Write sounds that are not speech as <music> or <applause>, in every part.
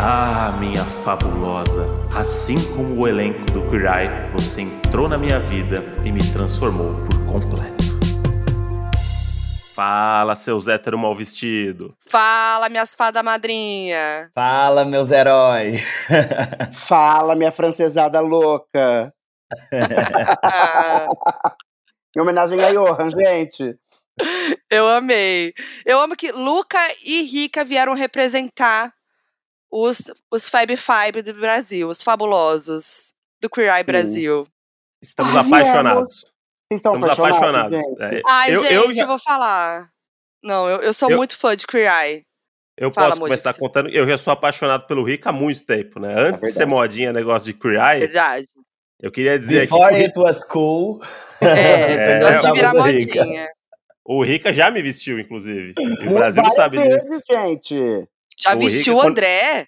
Ah, minha fabulosa, assim como o elenco do Queer Eye, você entrou na minha vida e me transformou por completo. Fala, seus hétero mal vestido. Fala, minhas fadas madrinha. Fala, meus heróis. <laughs> Fala, minha francesada louca. <laughs> em homenagem a Johan, gente. Eu amei. Eu amo que Luca e Rica vieram representar os, os Fab Five do Brasil, os fabulosos do Queer Eye Brasil. Estamos Ai, apaixonados. Vocês estão Estamos apaixonados. apaixonados. É, Ai, eu, gente, eu, eu, vou falar. Não, eu, eu sou Eu- muito fã de Queer Eye. eu Fala, posso começar você- contando. Eu já sou apaixonado pelo Rick há muito tempo, né? Antes de verdade. ser modinha negócio de Queer Eye, Verdade. eu queria dizer aqui Before que it was cool. É, <laughs> É, antes de virar modinha. o Rica já me vestiu, inclusive. E o Brasil não sabe disso. vezes, gente. Já O vestiu o Rica, quando- André?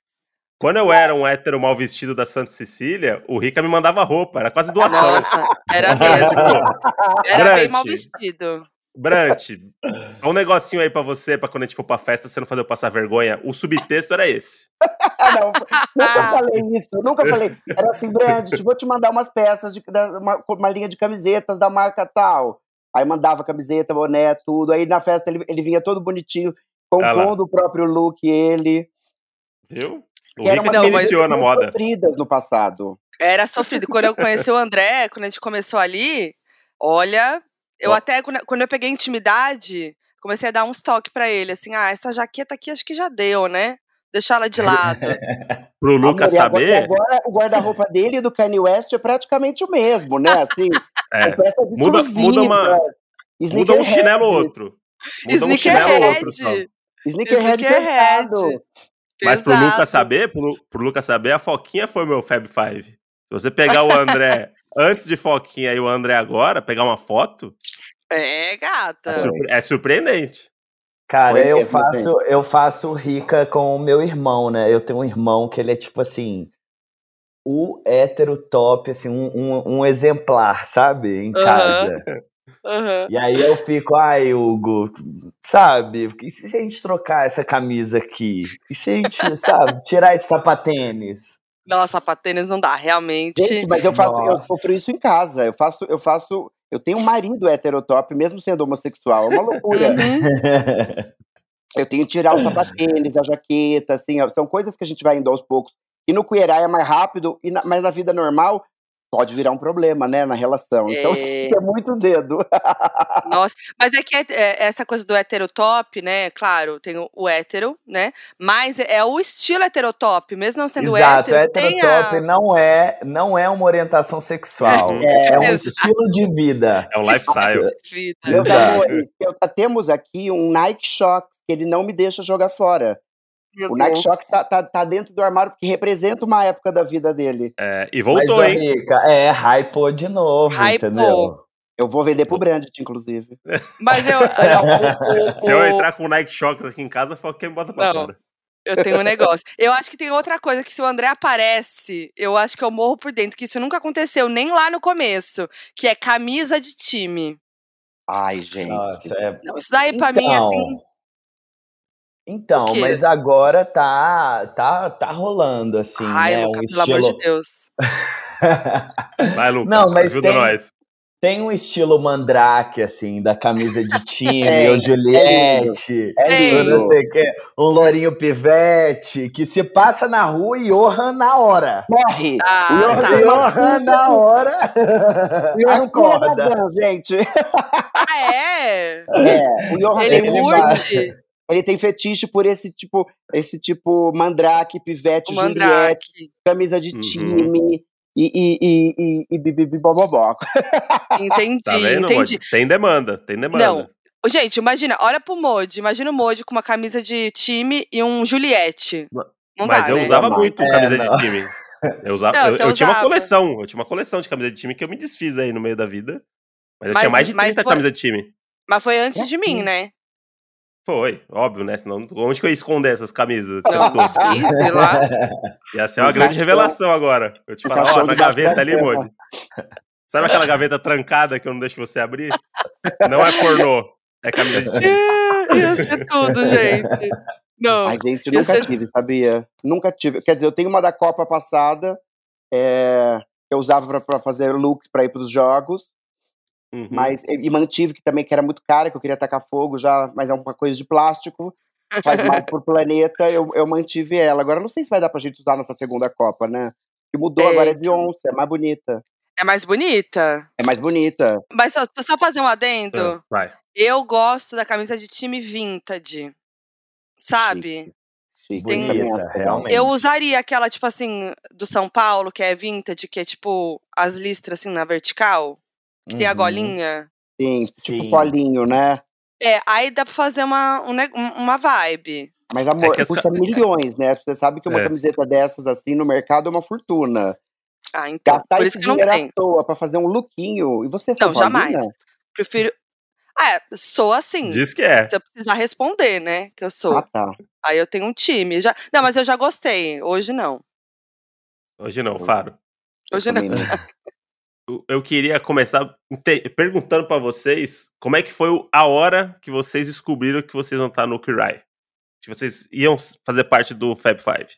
Quando eu era um hétero mal vestido da Santa Cecília, o Rica me mandava roupa, era quase doação. Nossa, era mesmo. <laughs> Era bem Brant. mal vestido. Brant, um negocinho aí pra você, pra quando a gente for pra festa, você não fazer eu passar vergonha. O subtexto era esse. Ah, não, nunca falei isso, nunca falei. Era assim, Brand, vou te mandar umas peças, de, da- uma, uma linha de camisetas da marca tal. Aí mandava camiseta, boné, tudo. Aí na festa ele, ele vinha todo bonitinho, Ah compondo o próprio look, ele. Viu? O me Não, iniciou na moda. sofridas no passado. Era sofrido. Quando eu conheci o André, quando a gente começou ali, olha, eu Ó. até, quando quando eu peguei intimidade, comecei a dar uns toques pra ele, assim, ah, essa jaqueta aqui acho que já deu, né? Deixar ela de lado. <laughs> Pro Luca Amor, agora- saber, Agora, o guarda-roupa dele e do Kanye West é praticamente o mesmo, né? Assim, <laughs> é, muda- muda uma- muda um chinelo ou outro. Muda um chinelo ou outro. só. Sneakerhead. Sneakerhead. pesado. Mas pro Luca Pesado. saber, pro, pro Luca saber, a Foquinha foi meu Fab Five. Se você pegar o André <laughs> antes de Foquinha e o André agora, pegar uma foto, É, gata. é, surpre- é surpreendente. Cara, Foi eu faço, eu faço rica com o meu irmão, né? Eu tenho um irmão que ele é tipo assim, o hétero top, assim, um, um, um exemplar, sabe? Em casa. Aham. E aí eu fico, ai, Hugo, sabe? E se a gente trocar essa camisa aqui? E se a gente, sabe, tirar esse sapatênis? Nossa, patênis não dá, realmente. Gente, mas eu faço, eu Nossa. sofro isso em casa. Eu faço, eu faço, eu tenho um marido heterotop, mesmo sendo homossexual. É uma loucura. Uhum. <laughs> eu tenho que tirar o sapatênis, a jaqueta, assim, ó, são coisas que a gente vai indo aos poucos. E no Eye é mais rápido, e na- mas na vida normal pode virar um problema, né, na relação. Então, É. sim, é muito dedo. <laughs> Nossa, mas é que é- é essa coisa do heterotop, né? Claro, tem o, o hétero, né? Mas é o estilo heterotop, mesmo não sendo Exato, hétero. tem heterotop a... não é, não é uma orientação sexual. É, É, um exato. estilo de vida. É um lifestyle. vida. Meus Exato. amores, eu- temos aqui um Nike Shox que ele não me deixa jogar fora. Meu O Nike Deus. Shox tá, tá, tá dentro do armário porque representa uma época da vida dele. É, e Mas, voltou, ô, hein? Rica, é, hypou de novo, Hypou. entendeu? Eu vou vender pro Brandit, inclusive. <laughs> Mas eu. não, o- o- <laughs> Se eu entrar com o Nike Shox aqui em casa, foi quem bota pra fora. Eu tenho um <laughs> negócio. Eu acho que tem outra coisa que se o André aparece, eu acho que eu morro por dentro, que isso nunca aconteceu, nem lá no começo, que é camisa de time. Ai, gente. Nossa, é. Não, isso daí pra mim, assim. Então, mas agora tá, tá, tá rolando, assim, ai, né? Luca, um pelo amor de Deus. <laughs> Vai, Luca. Não, mas ajuda tem- nós. Tem um estilo mandrake, assim, da camisa de time, o é Juliette, É lindo. não sei o que, um lourinho pivete, que se passa na rua e Johan na hora. Morre! Ah, Johan, tá. Johan na hora, <laughs> o Johan acorda. Gente. <laughs> Ah, é? É, o Johan Ele tem, curte ele tem fetiche por esse tipo, esse tipo mandrake, pivete, o Juliette, Mandrake. camisa de Uhum. time e, e, e, e, e. Entendi, Tá vendo, entendi. Modi? Tem demanda, tem demanda. Não. Gente, imagina, olha pro Modi. Imagina o Modi com uma camisa de time e um Juliette. Não Mas dá, eu né? usava Não, muito é, camisa não. de time. Eu, usava, <laughs> Não, eu, eu tinha uma coleção. Eu tinha uma coleção de camisa de time que eu me desfiz aí no meio da vida. Mas eu Mas- tinha mais de mas 30 foi- camisas de time. Mas foi antes de mim, né? Foi, óbvio, né? Senão, onde que eu ia esconder essas camisas? Não, Essas sim, sei lá. Ia ser uma grande revelação agora. Eu te falar, ó, na gaveta ali. Modi. Sabe aquela gaveta trancada que eu não deixo você abrir? Não é pornô, é camisa de time. É, Ia ser tudo, gente. Não. Ai, gente, Ia nunca ser- tive, sabia? Nunca tive. Quer dizer, eu tenho uma da Copa passada, é, que eu usava pra, pra fazer looks pra ir pros jogos, Uhum. mas e mantive que também que era muito cara, que eu queria tacar fogo já, mas é uma coisa de plástico, faz mal <laughs> pro planeta, eu, eu mantive ela. Agora eu não sei se vai dar pra gente usar nessa segunda Copa, né? Que mudou, agora é de Eita. onça, é mais bonita. É mais bonita. É mais bonita. Mas só, só fazer um adendo. Ah, vai. Eu gosto da camisa de time vintage. Sabe? Chique, Tem- Bonita, realmente. Eu usaria aquela, tipo assim, do São Paulo, que é vintage, que é tipo as listras assim na vertical, que tem a Uhum. golinha. Sim, tipo Sim. colinho, né? É, aí dá pra fazer uma, um uma vibe. Mas, amor, É que as custa ca- milhões, né? Você sabe que uma É. camiseta dessas, assim, no mercado é uma fortuna. Ah, então. Gastar por esse isso não dinheiro à toa pra fazer um lookinho. E você é Não, jamais. Prefiro. Ah, é, sou assim. Diz que é. Se eu precisar responder, né? Que eu sou. Ah, tá. Aí eu tenho um time. Já... Não, mas eu já gostei. Hoje não. Hoje não, Faro. Hoje não. <laughs> Eu- queria começar perguntando pra vocês como é que foi a hora que vocês descobriram que vocês vão estar no Kirai. Que vocês iam fazer parte do Fab Five.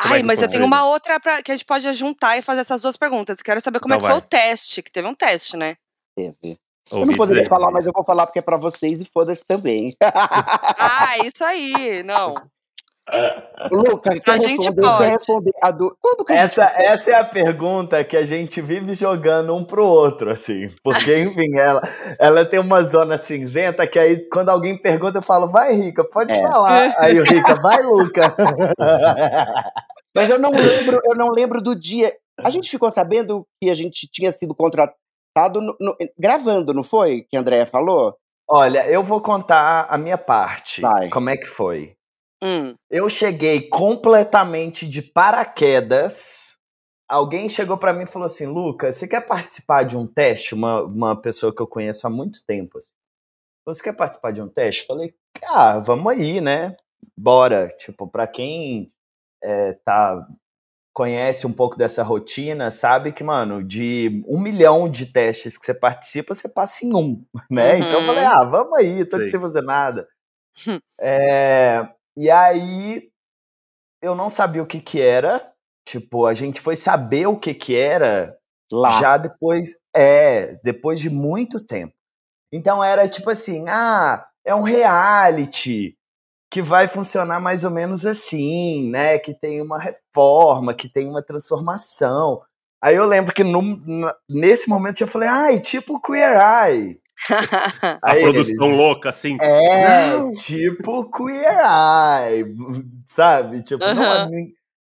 Como é Ai, que mas eu tenho uma outra pra... que a gente pode juntar e fazer essas duas perguntas. Quero saber como Então é que foi o teste, que teve um teste, né? Teve. Eu não poderia dizer. falar, mas eu vou falar porque é pra vocês e foda-se também. Ah, isso aí, não. Luca, quer A gente responder? pode. Quer responder? A do... Quando que a gente... Essa, essa é a pergunta que a gente vive jogando um pro outro, assim. Porque, <laughs> enfim, ela, ela tem uma zona cinzenta que aí, quando alguém pergunta, eu falo, vai, Rica, pode É. falar. Aí o Rica, vai, Luca. <laughs> Mas eu não lembro, eu não lembro do dia. A gente ficou sabendo que a gente tinha sido contratado no- no- gravando, não foi? Que a Andrea falou? Olha, eu vou contar a minha parte. Vai. Como é que foi? Hum. Eu cheguei completamente de paraquedas. Alguém chegou pra mim e falou assim: Lucas, você quer participar de um teste? Uma, uma pessoa que eu conheço há muito tempo. assim. Você quer participar de um teste? Falei, ah, vamos aí, né? Bora. Tipo, pra quem é, tá, conhece um pouco dessa rotina, sabe que, mano, de um milhão de testes que você participa, você passa em um, <laughs> né? Então eu Uhum. falei, ah, vamos aí, tô aqui sem fazer nada. Hum. É, e aí eu não sabia o que que era. Tipo, a gente foi saber o que que era Lá. já depois, é, depois de muito tempo. Então era tipo assim, ah, é um reality que vai funcionar mais ou menos assim, né? Que tem uma reforma, que tem uma transformação. Aí eu lembro que no- nesse momento eu falei, ai, tipo Queer Eye. <laughs> A Aí produção eles, louca, assim. é, Não. tipo Queer Eye, sabe? Tipo, não,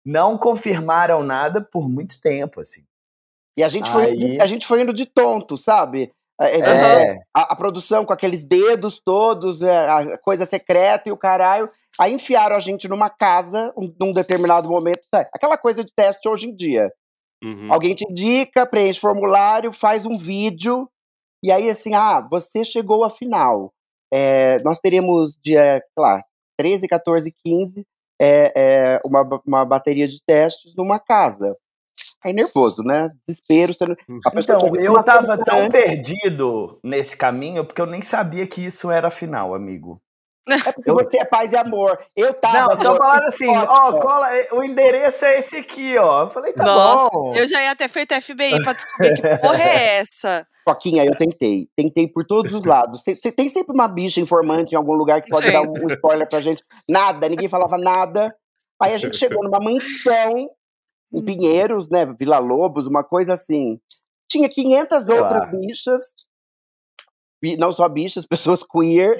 não confirmaram nada por muito tempo, assim. E a gente, foi, indo- Aí- a gente foi indo de tonto, sabe? É, é, É, a, a produção com aqueles dedos todos, é, a coisa secreta e o caralho. Aí enfiaram a gente numa casa, um, num determinado momento. sabe? Aquela coisa de teste hoje em dia. Uhum. Alguém te indica, preenche formulário, faz um vídeo. E aí, assim, ah, você chegou à final. É, nós teremos dia, sei lá, 13, 14, 15, é, é, uma, uma bateria de testes numa casa. Aí nervoso, né? Desespero. Você não... a pessoa Então, eu tava tão perdido nesse caminho porque eu nem sabia que isso era a final, amigo. É porque você é paz e amor. Eu tava. Não, só no- falaram assim, ó, cola, o endereço é esse aqui, ó. Eu falei, tá Nossa, bom. Eu já ia ter feito FBI pra descobrir que <laughs> porra é essa. Coquinha, eu tentei. Tentei por todos os lados. Você tem sempre uma bicha informante em algum lugar que pode Sim. dar um, um spoiler pra gente. Nada, ninguém falava nada. Aí a gente chegou numa mansão em Pinheiros, né? Vila Lobos, uma coisa assim. Tinha 500 Sei outras lá. bichas. Não só bichas, <laughs> pessoas queer.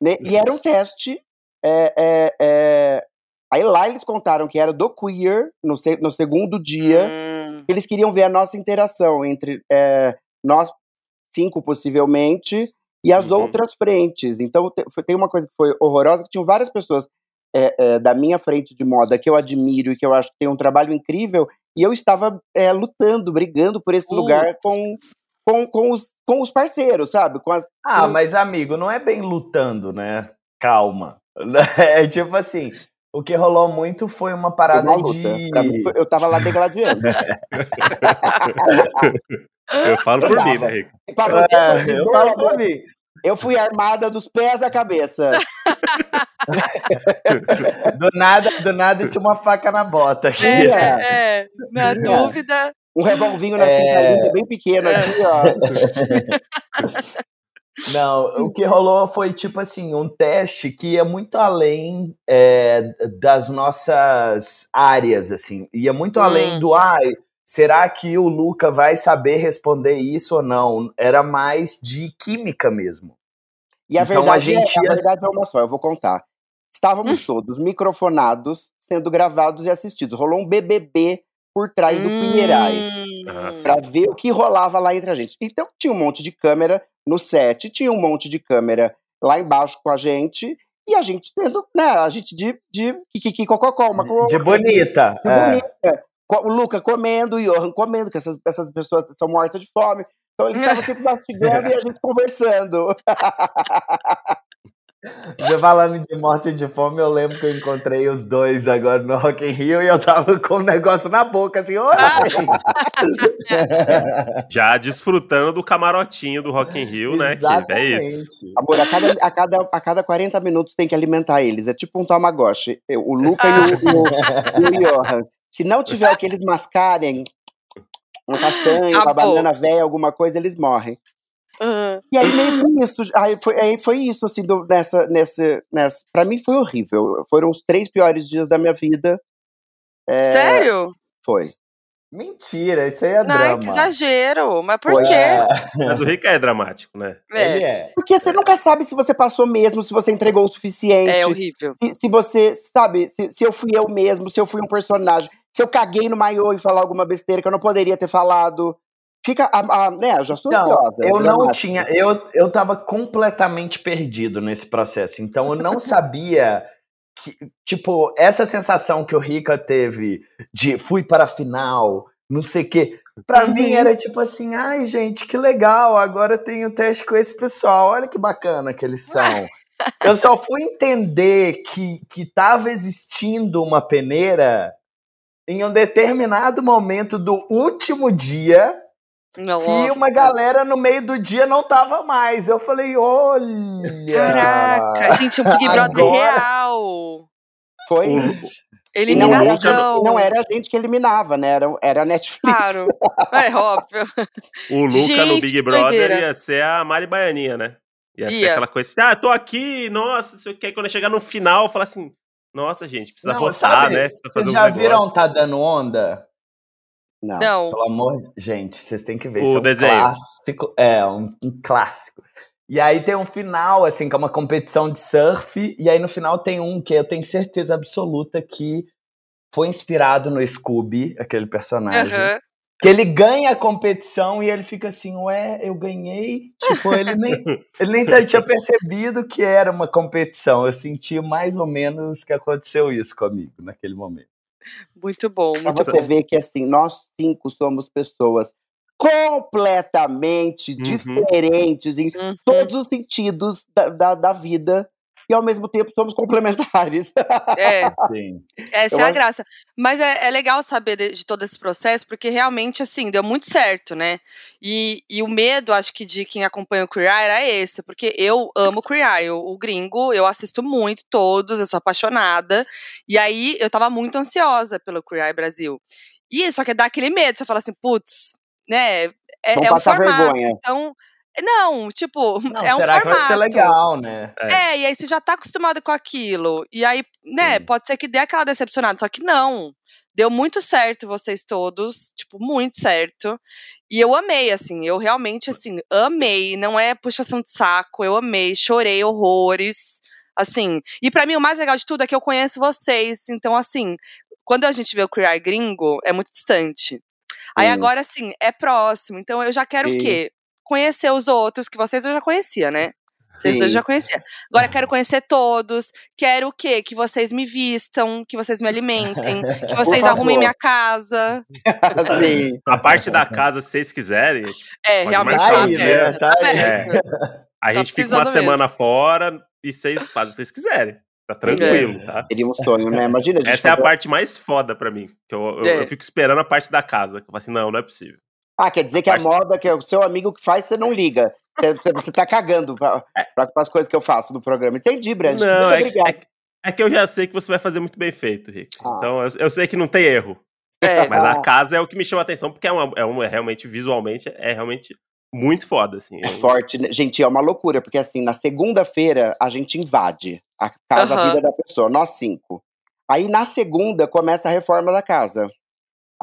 né? E era um teste. é, é, é. Aí lá eles contaram que era do queer, no, se- no segundo dia Hum, eles queriam ver a nossa interação entre é, nós cinco, possivelmente, e as Uhum. outras frentes. Então, tem uma coisa que foi horrorosa, que tinham várias pessoas é, é, da minha frente de moda que eu admiro e que eu acho que tem um trabalho incrível, e eu estava é, lutando, brigando por esse Putz. lugar com, com, com, os, com os parceiros, sabe? Com as, Ah, mas amigo, não é bem lutando, né? Calma. <laughs> É tipo assim, o que rolou muito foi uma parada uma de. Mim, eu tava lá degladiando. <laughs> Eu falo por mim, né, Rico? Pra você, É, eu boa, falo amor. mim. eu fui armada dos pés à cabeça. <laughs> do nada, do nada tinha uma faca na bota. aqui. É, é, é. Na dúvida. Um revolvinho na É. cinta bem pequeno É. aqui, ó. <laughs> Não, o que rolou foi tipo assim, um teste que ia muito além é, das nossas áreas, assim. Ia muito Hum. além do ai, será que o Luca vai saber responder isso ou não? Era mais de química mesmo. E a, Então, a verdade gente é, ia- a verdade é uma só, eu vou contar. Estávamos todos microfonados, sendo gravados e assistidos. Rolou um BBB por trás do Pinheirai. Hum. Ah. Pra ver o que rolava lá entre a gente. Então tinha um monte de câmera no set, tinha um monte de câmera lá embaixo com a gente, e a gente tendo, né, a gente de, de kikiki cococó, uma De bonita. de é. bonita. O Luca comendo, o Johan comendo, que essas, essas pessoas são mortas de fome. Então eles estavam <laughs> sempre mastigando e a gente conversando. <laughs> Você falando de morte e de fome, eu lembro que eu encontrei os dois agora no Rock in Rio e eu tava <laughs> com um negócio na boca, assim, oi! <laughs> Já desfrutando do camarotinho do Rock in Rio, né? Que é isso. Exatamente. Amor, a cada, a, cada, a cada 40 minutos tem que alimentar eles. É tipo um Tamagotchi. O Luca e o, o, e o Johan. Se não tiver o que eles mascarem, um castanho, uma banana velha, alguma coisa, eles morrem. Hum. E aí meio que isso. Aí foi, aí foi isso, assim, do, nessa, nessa, nessa. Pra mim foi horrível. Foram os três piores dias da minha vida. É, Sério? Foi. Mentira, isso aí é Ai, drama. que exagero. Mas por Foi, quê? É, Mas o Rick é dramático, né? É, ele é. Porque você nunca sabe se você passou mesmo, se você entregou o suficiente. é horrível. se, se você, sabe, se, se eu fui eu mesmo, se eu fui um personagem, se eu caguei no maiô e falar alguma besteira que eu não poderia ter falado. Fica, a, a- né, eu já sou Então, ansiosa. eu não tinha, eu, eu tava completamente perdido nesse processo, então eu não sabia que, tipo, essa sensação que o Rica teve de fui para a final, não sei o quê, pra Uhum. mim era tipo assim, ai gente, que legal, agora eu tenho teste com esse pessoal, olha que bacana que eles são. <laughs> eu só fui entender que, que tava existindo uma peneira em um determinado momento do último dia Nossa. que uma galera no meio do dia não tava mais. Eu falei, olha. Caraca, gente, o Big Brother Agora- real. Foi. O- E não, era, Eliminação. e não era a gente que eliminava, né? Era, era a Netflix. Claro. É óbvio. O Luca no Gente, Big que Brother doideira. ia ser a Mari Baianinha, né? Ia, ser Ia. aquela coisa assim, ah, tô aqui, nossa, se eu quer quando eu chegar no final, falar assim, nossa, gente, precisa Não, votar, sabe, né? Precisa Vocês já viram Tá Dando Onda? Não. Não. Pelo amor de... Gente, vocês têm que ver. O isso é um desenho. clássico. É, um, um clássico. E aí tem um final, assim, que é uma competição de surf. E aí no final tem um que eu tenho certeza absoluta que foi inspirado no Scooby, aquele personagem. Aham. Que ele ganha a competição e ele fica assim, ué, eu ganhei? Tipo, ele nem, <laughs> ele nem tinha percebido que era uma competição. Eu senti mais ou menos que aconteceu isso comigo naquele momento. Muito bom. Pra você ver que, assim, nós cinco somos pessoas completamente Uhum. diferentes em Uhum. todos os sentidos da, da, da vida. E ao mesmo tempo somos complementares. É, Sim. essa Eu é a acho- graça. Mas é, é legal saber de, de todo esse processo, porque realmente, assim, deu muito certo, né? E, e o medo, acho que, de quem acompanha o Queer Eye era esse, porque eu amo o Queer Eye. O, o gringo, eu assisto muito, todos, eu sou apaixonada. E aí, eu tava muito ansiosa pelo Queer Eye Brasil. E só que dá aquele medo, você fala assim, putz, né? É, Vão é um formato. vergonha. Então, não, tipo, <laughs> Não, é um será que formato. vai ser legal, né? É, e aí você já tá acostumado com aquilo. E aí, né, Sim. pode ser que dê aquela decepcionada, só que não. Deu muito certo vocês todos, tipo, muito certo. E eu amei, assim, eu realmente, assim, amei. Não é puxação de saco, eu amei, chorei horrores. Assim, e pra mim o mais legal de tudo é que eu conheço vocês. Então, assim, quando a gente vê o Eye gringo, é muito distante. Aí agora, assim, é próximo. Então eu já quero Sim. o quê? Conhecer os outros, que vocês eu já conhecia, né? Vocês dois eu Sim. já conhecia. Agora eu quero conhecer todos. Quero o quê? Que vocês me vistam, que vocês me alimentem, <laughs> que vocês arrumem minha casa. <laughs> Sim. A parte da casa, se vocês quiserem, É, Pode realmente marcar, tá aí, né? Tá aí. aberto. a Tá gente fica uma semana fora e vocês fazem o que vocês quiserem. Tá tranquilo, tá? Seria um sonho, né? Imagina Essa é a parte mais foda pra mim. Que eu, eu, É. eu fico esperando a parte da casa. Que eu falo assim, não, não é possível. Ah, quer dizer que a moda, que é o seu amigo que faz, você não liga. Você- tá cagando pra, pra, as coisas que eu faço no programa. Entendi, Brand. Não, é, obrigado. é- é que eu já sei que você vai fazer muito bem feito, Rick. Ah. Então eu, eu sei que não tem erro. É. <laughs> Mas Ah. a casa é o que me chama a atenção, porque é, uma, é, uma- é realmente, visualmente, é realmente muito foda, assim. É forte, né? gente, é uma loucura, porque assim, na segunda-feira a gente invade a casa, a vida da pessoa, nós cinco. Aí na segunda começa a reforma da casa.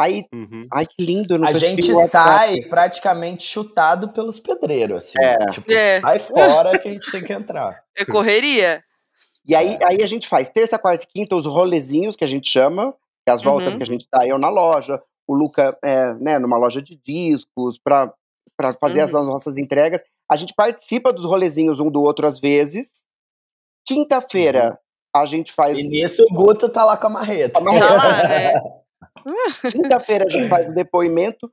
Aí, Uhum. ai que lindo, eu não A sei gente o WhatsApp- sai praticamente chutado pelos pedreiros, assim. É. Tipo, É. sai fora que a gente tem que entrar. <laughs> É correria. E aí, aí a gente faz terça, quarta e quinta os rolezinhos que a gente chama, que é as voltas Uhum. que a gente dá eu na loja, o Luca é, né, numa loja de discos, pra, pra fazer as Uhum. nossas entregas. A gente participa dos rolezinhos um do outro às vezes. Quinta-feira a gente faz. E nisso o Guto tá lá com a marreta. A marreta. Tá lá, né? <laughs> Quinta-feira a gente faz o depoimento.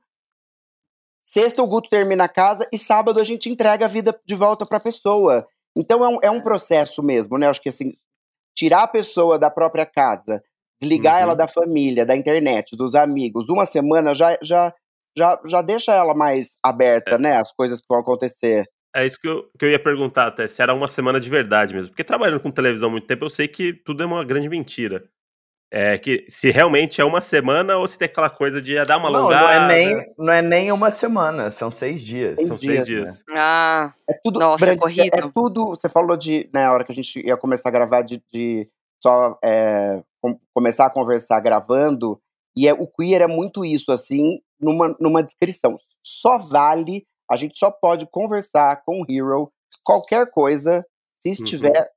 Sexta o Guto termina a casa e sábado a gente entrega a vida de volta pra pessoa. Então é um, é um processo mesmo, né? Acho que assim, tirar a pessoa da própria casa, desligar Uhum. ela da família, da internet, dos amigos, uma semana já, já, já, já deixa ela mais aberta, né? As coisas que vão acontecer. É isso que eu, que eu ia perguntar até, se era uma semana de verdade mesmo. Porque trabalhando com televisão há muito tempo, eu sei que tudo é uma grande mentira. É que se realmente é uma semana ou se tem aquela coisa de ah, dar uma Não, não alongada. é, nem, não é nem uma semana, são seis dias. Seis São dias, seis dias. Ah, É tudo. Nossa, é Brandi, corrido. É, tudo. Você falou de. Na hora que a gente ia começar a gravar, de, de só é, com- começar a conversar gravando. E é, o queer é muito isso, assim, numa, numa descrição. Só vale. A gente só pode conversar com o Hero, qualquer coisa, se estiver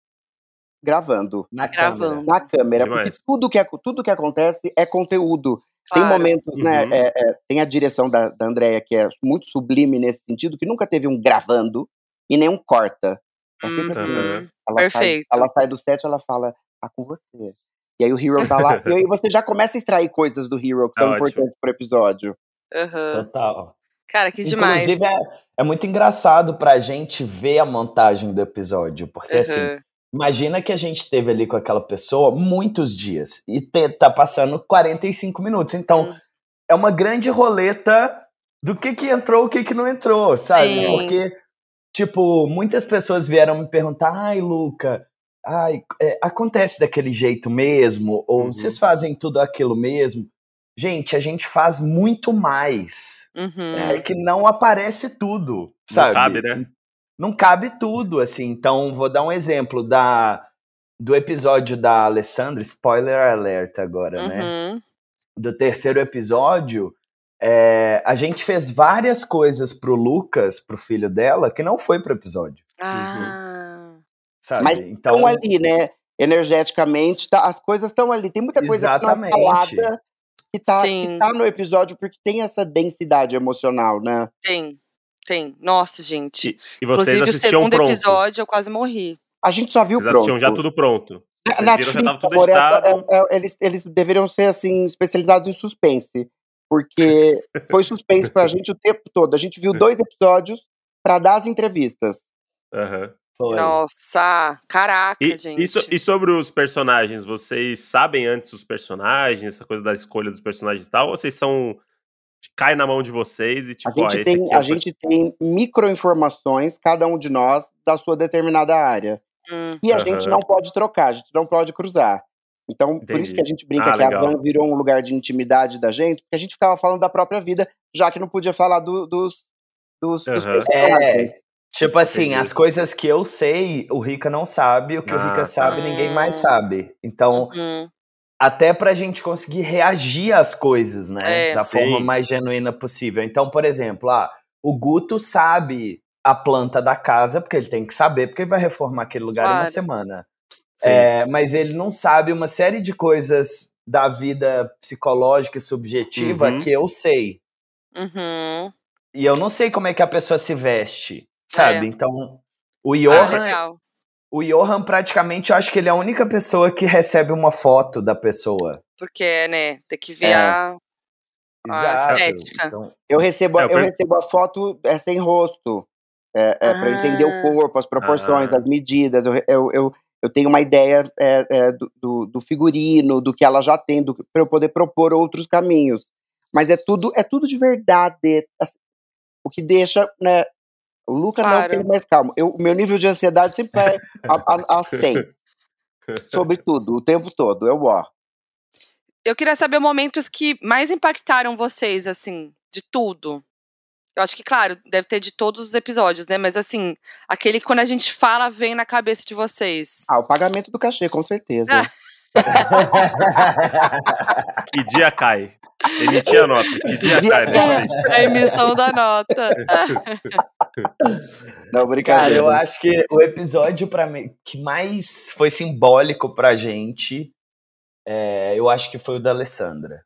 gravando Na Gravando. câmera. na câmera. Demais. Porque tudo que, é, tudo que acontece é conteúdo. Tem claro. momentos, né? Uhum. é, é, tem a direção da, da Andrea, que é muito sublime nesse sentido, que nunca teve um gravando e nem um corta. É sempre assim. Uhum. Ela sai, Perfeito. ela sai do set ela fala, tá com você. E aí o Hero tá lá, <laughs> e aí você já começa a extrair coisas do Hero que É são ótimo. importantes pro episódio. Aham. Total. Cara, que demais. Inclusive, é, é muito engraçado pra gente ver a montagem do episódio. Porque, assim, Aham. Imagina que a gente teve ali com aquela pessoa muitos dias e te- tá passando 45 minutos. Então, Hum. é uma grande roleta do que que entrou, o que que não entrou, sabe? Sim. Porque, tipo, muitas pessoas vieram me perguntar, ai, Luca, ai, é, acontece daquele jeito mesmo? Ou Uhum. vocês fazem tudo aquilo mesmo? Gente, a gente faz muito mais. Uhum. É que não aparece tudo, sabe? cabe, né? Não cabe tudo, assim. Então, vou dar um exemplo da do episódio da Alessandra, spoiler alert agora, né? Uhum. Do terceiro episódio, é, a gente fez várias coisas pro Lucas, pro filho dela, que não foi pro episódio, Ah. sabe? Mas então, Estão ali, né? Energeticamente, tá, as coisas estão ali. Tem muita coisa que não é Exatamente. falada que tá, que tá no episódio porque tem essa densidade emocional, né? Tem, tem. Nossa, gente. E vocês Inclusive, o assistiam segundo pronto. episódio eu quase morri. A gente só viu Vocês pronto. assistiam já tudo pronto. Na- Vocês viram, já Netflix, tava tudo essa- editado. é- é- eles, eles deveriam ser assim especializados em suspense, porque <laughs> foi suspense pra gente o tempo todo. A gente viu dois episódios pra dar as entrevistas. Aham. foi. Nossa, caraca, E, gente. e so- e sobre os personagens, vocês sabem antes os personagens, essa coisa da escolha dos personagens e tal, ou vocês são. Cai na mão de vocês e A tipo, ó, gente esse tem, é a o gente tem microinformações, cada um de nós, da sua determinada área. Hum, E a gente Aham. não pode trocar, a gente não pode cruzar. Então, por isso Entendi. que a gente brinca Ah, que legal. a van virou um lugar de intimidade da gente, porque a gente ficava falando da própria vida, já que não podia falar do- dos, dos, dos Aham. personagens. É, tipo assim, Entendi. as coisas que eu sei, o Rica não sabe, o que o Ah, Rica tá. sabe, ninguém mais sabe. Então, uhum. Até pra gente conseguir reagir às coisas, né? É. da Sim. forma mais genuína possível. Então, por exemplo, ah, o Guto sabe a planta da casa, porque ele tem que saber, porque ele vai reformar aquele lugar em uma Claro. semana. É, mas ele não sabe uma série de coisas da vida psicológica e subjetiva Uhum. que eu sei. Uhum. E eu não sei como é que a pessoa se veste, sabe? É. Então, o Ah, Johan, legal. O Johan praticamente, eu acho que ele é a única pessoa que recebe uma foto da pessoa. Porque, né, tem que ver É. a. A estética. Então, Eu recebo, É, a- eu eu per- recebo a foto é, sem rosto. É, é, para entender o Ah. corpo, as proporções, Ah. as medidas. Eu, eu, eu, eu tenho uma ideia é, é, do, do, do figurino, do que ela já tem, para eu poder propor outros caminhos. Mas é tudo, é tudo de verdade. assim, o que deixa, né? O Luca não, Claro. ele é mais calmo. Eu, o meu nível de ansiedade sempre vai a, a, a 100. <laughs> Sobre tudo, o tempo todo. Eu, ó. Eu queria saber momentos que mais impactaram vocês, assim, de tudo. Eu acho que, claro, deve ter de todos os episódios, né? Mas, assim, aquele que quando a gente fala vem na cabeça de vocês. Ah, o pagamento do cachê, com certeza. <laughs> Que dia cai? Emitir a nota. Que dia Dia cai? né? A emissão da nota. <laughs> Não, Cara, brincadeira. eu acho que o episódio para mim que mais foi simbólico pra gente, é, eu acho que foi o da Alessandra.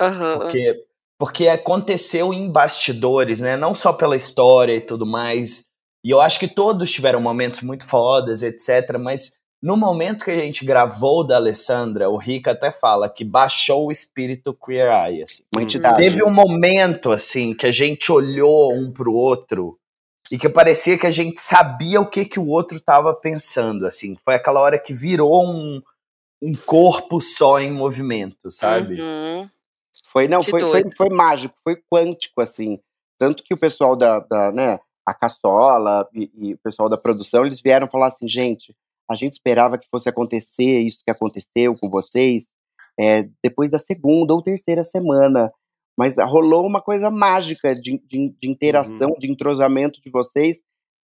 Aham. Porque, porque aconteceu em bastidores, né? Não só pela história e tudo mais. E eu acho que todos tiveram momentos muito fodas, etc. Mas no momento que a gente gravou o da Alessandra, o Rica até fala que baixou o espírito Queer Eye. Assim. Uma entidade. Teve um momento, assim, que a gente olhou um pro outro e que parecia que a gente sabia o que, que o outro tava pensando, assim. Foi aquela hora que virou um, um corpo só em movimento, sabe? Uhum. Foi, não, foi, foi, foi mágico, foi quântico, assim. Tanto que o pessoal da, da né, a Caçola e, e o pessoal da produção, eles vieram falar assim, gente, a gente esperava que fosse acontecer isso que aconteceu com vocês é, depois da segunda ou terceira semana. Mas rolou uma coisa mágica de, de, de interação, de entrosamento de vocês,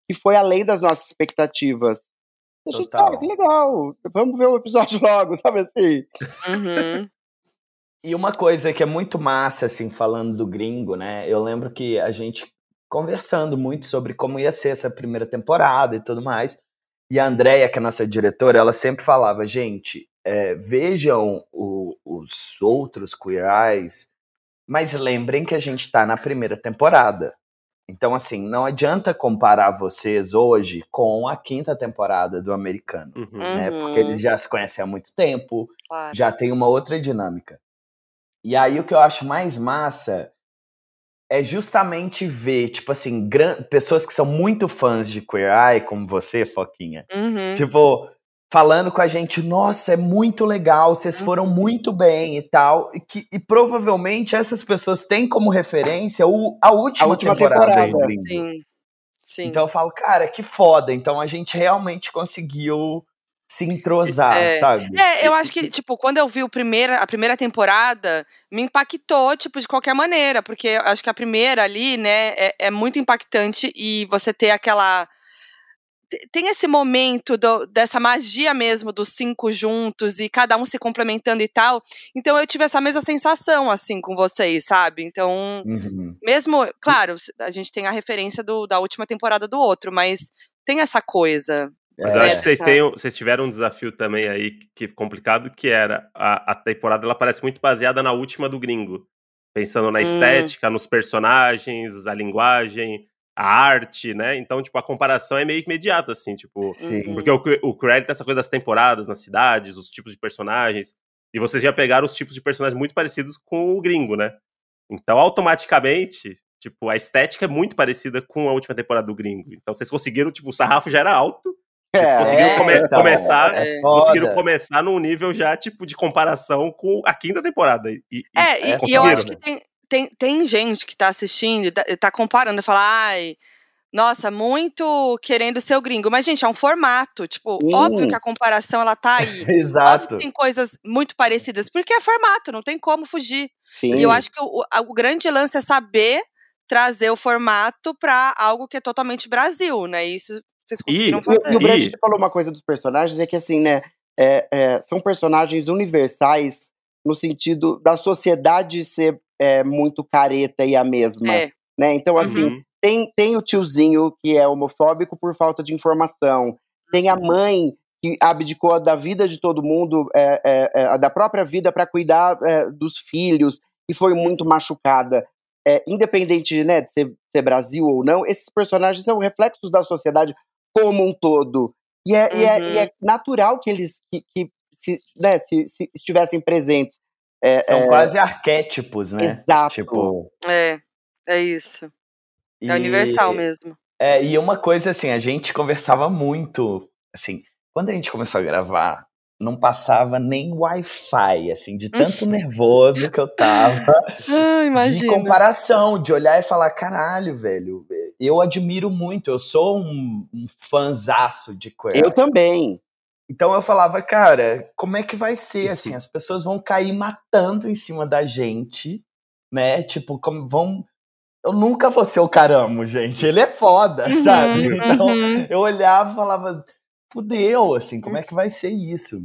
que foi além das nossas expectativas. A gente, Total. cara, que legal, vamos ver o episódio <laughs> logo, sabe assim? Uhum. E uma coisa que é muito massa, assim, falando do gringo, né? Eu lembro que a gente conversando muito sobre como ia ser essa primeira temporada e tudo mais. E a Andrea, que é a nossa diretora, ela sempre falava, gente, é, vejam o- os outros Queer Eyes, mas lembrem que a gente tá na primeira temporada. Então, assim, não adianta comparar vocês hoje com a quinta temporada do americano, Uhum. né? Uhum. Porque eles já se conhecem há muito tempo, Claro. já tem uma outra dinâmica. E aí o que eu acho mais massa é justamente ver, tipo assim, gran- pessoas que são muito fãs de Queer Eye, como você, Foquinha, Uhum. tipo, falando com a gente, nossa, é muito legal, vocês foram muito bem e tal, e, que, e provavelmente essas pessoas têm como referência o, a última, A última temporada. temporada. Sim. Sim. Então eu falo, cara, que foda, então a gente realmente conseguiu se entrosar, É. sabe? É, eu acho que, tipo, quando eu vi o primeira, a primeira temporada, me impactou, tipo, de qualquer maneira, porque acho que a primeira ali, né, é, é muito impactante e você ter aquela. te- Tem esse momento do- dessa magia mesmo dos cinco juntos e cada um se complementando e tal. Então eu tive essa mesma sensação, assim, com vocês, sabe? Então, Uhum. mesmo. Claro, a gente tem a referência do- da última temporada do outro, mas tem essa coisa. Mas eu É. acho que vocês, Tá. têm, vocês tiveram um desafio também aí que complicado, que era a, a temporada ela parece muito baseada na última do gringo. Pensando na Hum. estética, nos personagens, a linguagem, a arte, né? Então, tipo, a comparação é meio imediata, assim, tipo. Sim. Porque o, o Cruella tem essa coisa das temporadas, nas cidades, os tipos de personagens. E vocês já pegaram os tipos de personagens muito parecidos com o gringo, né? Então, automaticamente, tipo, a estética é muito parecida com a última temporada do gringo. Então, vocês conseguiram, tipo, o sarrafo já era alto. Vocês É, conseguiram é, come- então, começar. é conseguiram começar num nível já, tipo, de comparação com a quinta temporada. E, e- É, e, é, e eu acho que tem, tem, tem gente que tá assistindo, e tá, tá comparando, e fala, ai, nossa, muito querendo ser o gringo. Mas, gente, é um formato. Tipo, Sim. óbvio que a comparação, ela tá aí. <laughs> Óbvio Exato. que tem coisas muito parecidas, porque é formato, não tem como fugir. Sim. E eu acho que o, o grande lance é saber trazer o formato pra algo que é totalmente Brasil, né? Isso vocês conseguiram E- E, o- fazer. e o Brad E- falou uma coisa dos personagens, é que assim, né? é, é, são personagens universais no sentido da sociedade ser é, muito careta e a mesma. É. Né? Então, assim, Uhum. tem, tem o tiozinho que é homofóbico por falta de informação. Tem a mãe que abdicou da vida de todo mundo, é, é, é, da própria vida para cuidar é, dos filhos e foi muito machucada. É, independente né, de ser, ser Brasil ou não, esses personagens são reflexos da sociedade como um todo. E é, e é- Uhum. e é natural que eles que, que se, né, se, se estivessem presentes. É, São é, quase arquétipos, né? Exato. Tipo, É, é isso. É e- universal mesmo. É, e uma coisa assim, a gente conversava muito, assim, quando a gente começou a gravar, não passava nem Wi-Fi, assim, de tanto nervoso que eu tava. <laughs> Ah, de imagina. comparação, de olhar e falar, caralho, velho, eu admiro muito, eu sou um, um fanzaço de Queer Eu também. Então eu falava, cara, como é que vai ser assim? As pessoas vão cair matando em cima da gente, né? Tipo, como vão. Eu nunca vou ser o caramo, gente. Ele é foda, <laughs> Uhum, sabe? Então uhum. eu olhava e falava, fudeu, assim, como é que vai ser isso?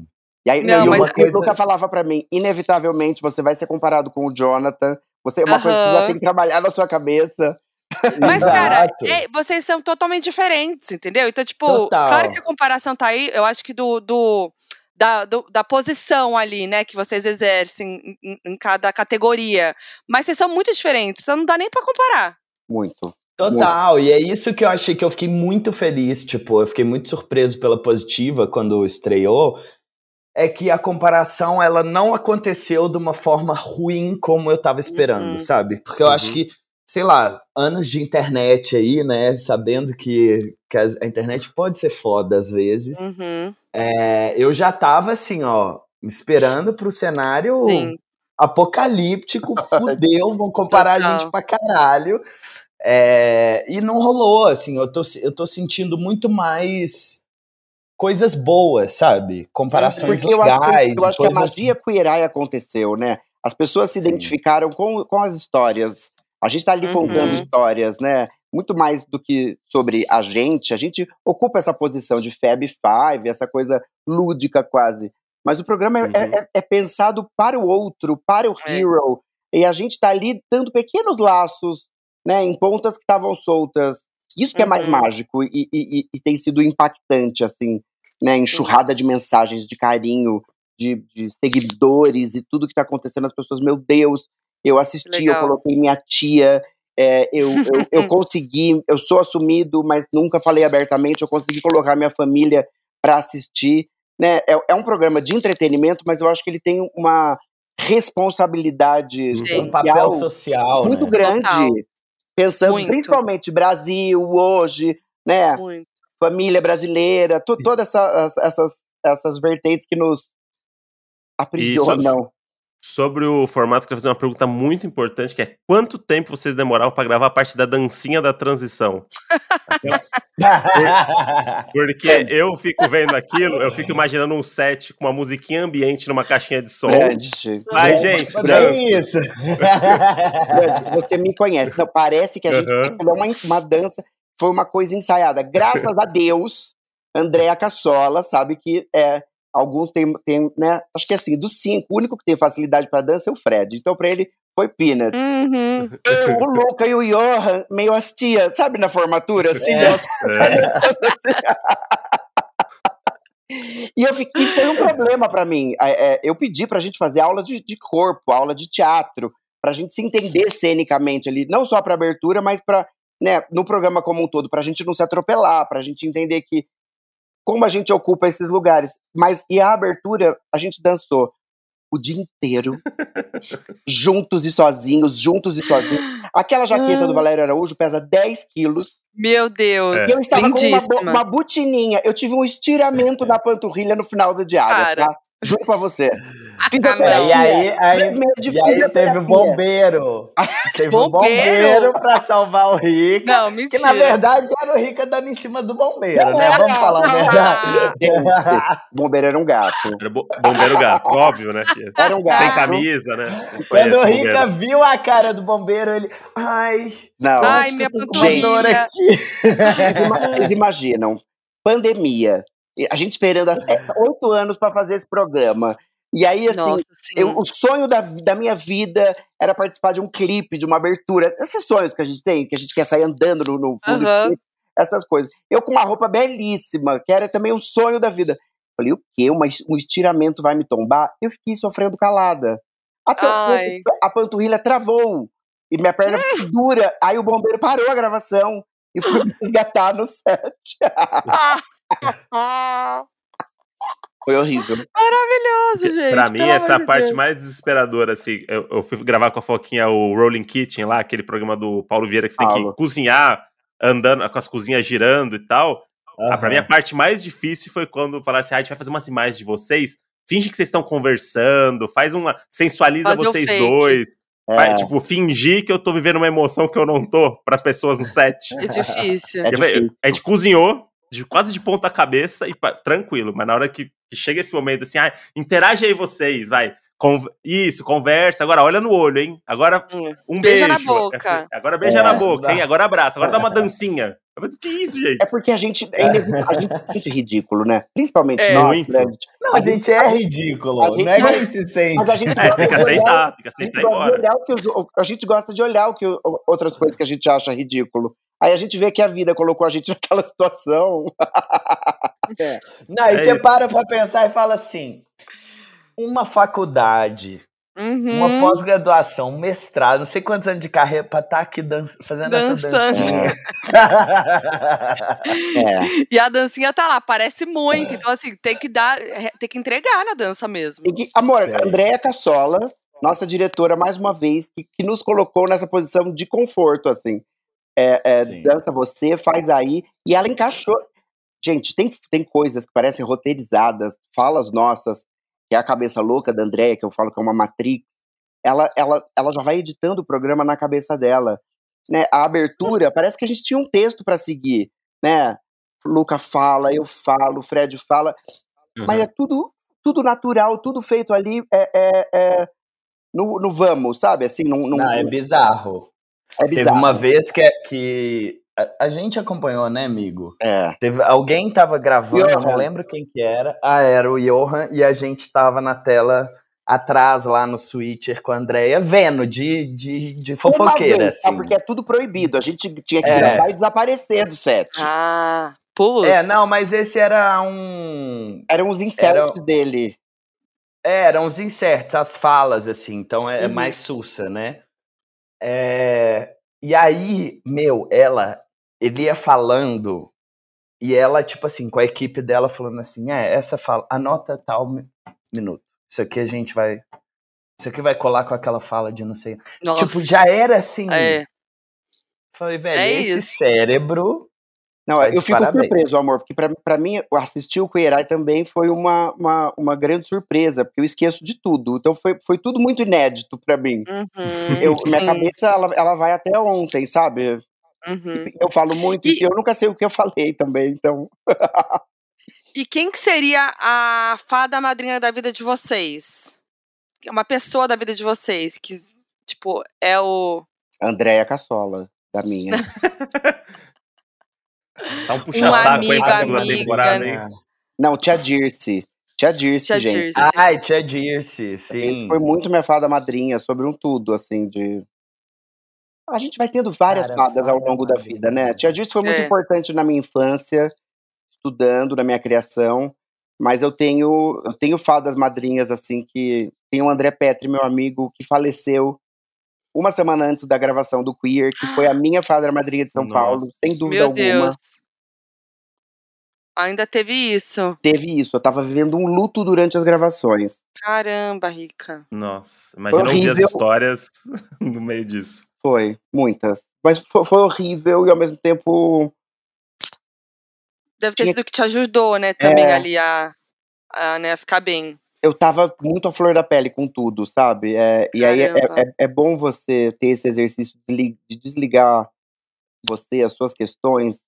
E aí, Não, e mas- uma coisa... o Luca falava pra mim, inevitavelmente você vai ser comparado com o Jonathan. Você, uma coisa que Aham. já tem que trabalhar na sua cabeça. <laughs> Mas, cara, é, vocês são totalmente diferentes, entendeu? Então, tipo, Total. claro que a comparação tá aí, eu acho que do. do da, do- da posição ali, né, que vocês exercem em, em- em cada categoria. Mas vocês são muito diferentes, então não dá nem pra comparar. Muito. Total, e é isso que eu achei que eu fiquei muito feliz, tipo, eu fiquei muito surpreso pela positiva quando estreou, é que a comparação ela não aconteceu de uma forma ruim como eu tava esperando, Uhum. sabe? Porque eu acho Uhum. que, sei lá, anos de internet aí, né, sabendo que, que a internet pode ser foda às vezes, Uhum, é, eu já tava assim, ó, esperando pro cenário sim. apocalíptico, fudeu, vão comparar a Total. gente pra caralho. É, e não rolou, assim, eu tô, eu tô sentindo muito mais coisas boas, sabe? Comparações Porque eu acho, legais. eu acho que a coisas- magia Queer Eye aconteceu, né? As pessoas se Sim. identificaram com, com as histórias. A gente tá ali Uhum. contando histórias, né? Muito mais do que sobre a gente. A gente ocupa essa posição de Fab Five, essa coisa lúdica quase. Mas o programa é- Uhum. é, é- é pensado para o outro, para o É. hero. E a gente tá ali dando pequenos laços, né? Em pontas que estavam soltas. Isso que é mais Uhum. mágico e, e- e- e tem sido impactante, assim, né? Enxurrada de mensagens de carinho, de, de seguidores e tudo que tá acontecendo. As pessoas, meu Deus, eu assisti, eu Legal. coloquei minha tia, é, eu, eu, eu <laughs> consegui, eu sou assumido, mas nunca falei abertamente, eu consegui colocar minha família para assistir. Né? É, é um programa de entretenimento, mas eu acho que ele tem uma responsabilidade Sim. um papel social social, muito né? grande, Total. Pensando Muito. principalmente Brasil hoje, né? Muito. Família brasileira, to, todas essa, as- essas, essas vertentes que nos aprisionam. Sobre o formato, eu queria fazer uma pergunta muito importante, que é quanto tempo vocês demoraram pra gravar a parte da dancinha da transição? Porque <laughs> eu fico vendo aquilo, eu fico imaginando um set com uma musiquinha ambiente numa caixinha de som. Grande. Ai, gente, dança. é isso. Você me conhece. Não, parece que a gente é uma, uma dança, foi uma coisa ensaiada. Graças a Deus, Andréa Cassola sabe que é. Alguns têm, tem, né? Acho que assim, dos cinco, o único que tem facilidade pra dança é o Fred. Então, pra ele, foi Peanuts. Uhum. Eu, o Luca e o Johan, meio as tia, sabe, na formatura, assim, É. né? E eu fiquei, foi um problema pra mim. É, é, eu pedi pra gente fazer aula de, de corpo, aula de teatro, pra gente se entender cenicamente ali, não só pra abertura, mas pra, né, no programa como um todo, pra gente não se atropelar, pra gente entender que como a gente ocupa esses lugares. Mas e a abertura, a gente dançou o dia inteiro, <laughs> juntos e sozinhos, juntos e sozinhos. Aquela jaqueta do Valério Araújo pesa 10 quilos. Meu Deus. É. E eu estava com uma, Lindíssima. uma botininha. Eu tive um estiramento na panturrilha no final do diário, Cara. tá? Juro pra você. Fisioterapia. E aí, aí, e aí teve o bombeiro. <laughs> Teve o Bombeiro? bombeiro pra salvar o Rica. Não, Que mentira. na verdade era o Rica dando em cima do bombeiro, Não né? era, Vamos falar a verdade. <laughs> Bombeiro era um gato. Era bo- bombeiro gato, óbvio, né? que- Era um gato. Sem camisa, né? Quando o bombeiro. Rica viu a cara do bombeiro, ele. Ai, Não. Ai, que minha panturrilha. aqui. Vocês ima- Vocês imaginam, pandemia, a gente esperando oito anos pra fazer esse programa. E aí, assim, Nossa, eu- o sonho da, da minha vida era participar de um clipe, de uma abertura. Esses sonhos que a gente tem, que a gente quer sair andando no, no fundo, clipe, essas coisas. Eu com uma roupa belíssima, que era também um sonho da vida. Falei, o quê? Uma um estiramento vai me tombar? Eu fiquei sofrendo calada. Até Ai. a panturrilha travou. E minha perna <laughs> ficou dura. Aí o bombeiro parou a gravação e foi me <laughs> resgatar no set. <laughs> Foi horrível. Maravilhoso, gente. Pra mim, essa é a de parte Deus. mais desesperadora, assim. Eu, eu fui gravar com a Foquinha o Rolling Kitchen lá, aquele programa do Paulo Vieira que você tem Paulo. que cozinhar andando, com as cozinhas girando e tal. Ah, pra mim, a parte mais difícil foi quando falaram assim: ah, a gente vai fazer umas imagens de vocês, finge que vocês estão conversando, faz uma. sensualiza Fazer vocês dois. Vai, tipo, fingir que eu tô vivendo uma emoção que eu não tô para pessoas no set. É difícil. É difícil. A gente cozinhou de, quase de ponta cabeça e tranquilo, mas na hora que, que chega esse momento assim, ah, interage aí vocês, vai. Con- isso, conversa. Agora olha no olho, hein? Agora Hum. um Beija beijo. na boca. Agora beija É, na boca, dá. hein? Agora abraça. Agora dá uma <laughs> dancinha. Que isso, gente? É porque a gente é, a gente é muito ridículo, né? Principalmente É. nós, né? Não, a gente é ridículo. a gente- não é que a gente se sente. Mas a gente É, tem que aceitar, tem que A gente, aceitar e gosta de embora. olhar o que os- a gente gosta de olhar o que outras coisas que a gente acha ridículo. Aí a gente vê que a vida colocou a gente <laughs> naquela situação. É. Não, aí É você isso. para pra pensar e fala assim: uma faculdade, Uhum. uma pós-graduação, um mestrado, não sei quantos anos de carreira pra estar aqui dan fazendo Dançando. essa dancinha. <laughs> É. E a dancinha tá lá, parece muito. Então, assim, tem que dar, é, tem que entregar na dança mesmo. E que- amor, Sério. Andréia Cassola, nossa diretora, mais uma vez, que, que nos colocou nessa posição de conforto, assim. É, é, dança você, faz aí. E ela encaixou. Gente, tem, tem coisas que parecem roteirizadas, falas nossas, que é a cabeça louca da Andréia, que eu falo que é uma Matrix. Ela, ela, ela já vai editando o programa na cabeça dela. Né? A abertura, parece que a gente tinha um texto para seguir, né? Luca fala, eu falo, Fred fala. Mas é tudo, tudo natural, tudo feito ali é, é, é no, no vamos, sabe? Assim, não, Não, é bizarro. É Teve bizarro. uma vez que, que a, a gente acompanhou, né, amigo? É. Teve, alguém tava gravando, eu Johan. não lembro quem que era. Ah, era o Johan, e a gente tava na tela atrás, lá no switcher com a Andrea, vendo de, de, de fofoqueira, Uma vez, tá? assim. Porque é tudo proibido. A gente tinha que É. gravar e desaparecer do set. Ah, putz. É, não, mas esse era um... Eram os inserts dele. É, eram os inserts, as falas, assim, então é, é Uhum. mais sussa, né? É, e aí, meu, ela, ele ia falando, e ela, tipo assim, com a equipe dela falando assim, é, essa fala, anota tal mi- minuto. Isso aqui a gente vai. Isso aqui vai colar com aquela fala de não sei. Nossa. Tipo, já era assim. É. Falei, velho, É esse isso. cérebro. Não, Tá eu fico parabéns. surpreso, amor, porque pra, pra mim, assistir o Queerai também foi uma, uma, uma grande surpresa, porque eu esqueço de tudo. Então foi, foi tudo muito inédito pra mim. Uhum, Eu, minha cabeça, ela, ela vai até ontem, sabe? uhum. Eu falo muito E- e eu nunca sei o que eu falei também, então. E quem que seria a fada madrinha da vida de vocês? Uma pessoa da vida de vocês que, tipo, é o. Andréia Cassola, da minha. <laughs> Tá um puxa-saco aí amigo, pra segunda amiga, temporada, hein? né? Não, Tia Dirce. Tia Dirce, Tia gente. Dirce. Ai, tia Dirce, sim. Foi muito minha fada madrinha sobre um tudo, assim, de. A gente vai tendo várias Cara, fadas ao longo da vida, né? Tia Dirce foi muito É. importante na minha infância, estudando, na minha criação. Mas eu tenho, eu tenho fadas madrinhas, assim, que. Tem o André Petri, meu amigo, que faleceu uma semana antes da gravação do Queer, que foi a minha fada madrinha de São Nossa. Paulo, sem dúvida Meu alguma. Deus. Ainda teve isso. Teve isso. Eu tava vivendo um luto durante as gravações. Caramba, Rica. Nossa, imagina ouvir as histórias <laughs> no meio disso. Foi, muitas. Mas foi, foi horrível e ao mesmo tempo. Deve ter Tinha- sido que te ajudou, né, também É. ali a, a, né, a ficar bem. Eu tava muito à flor da pele com tudo, sabe? É, e aí é, é, é bom você ter esse exercício de desli- de desligar você, as suas questões,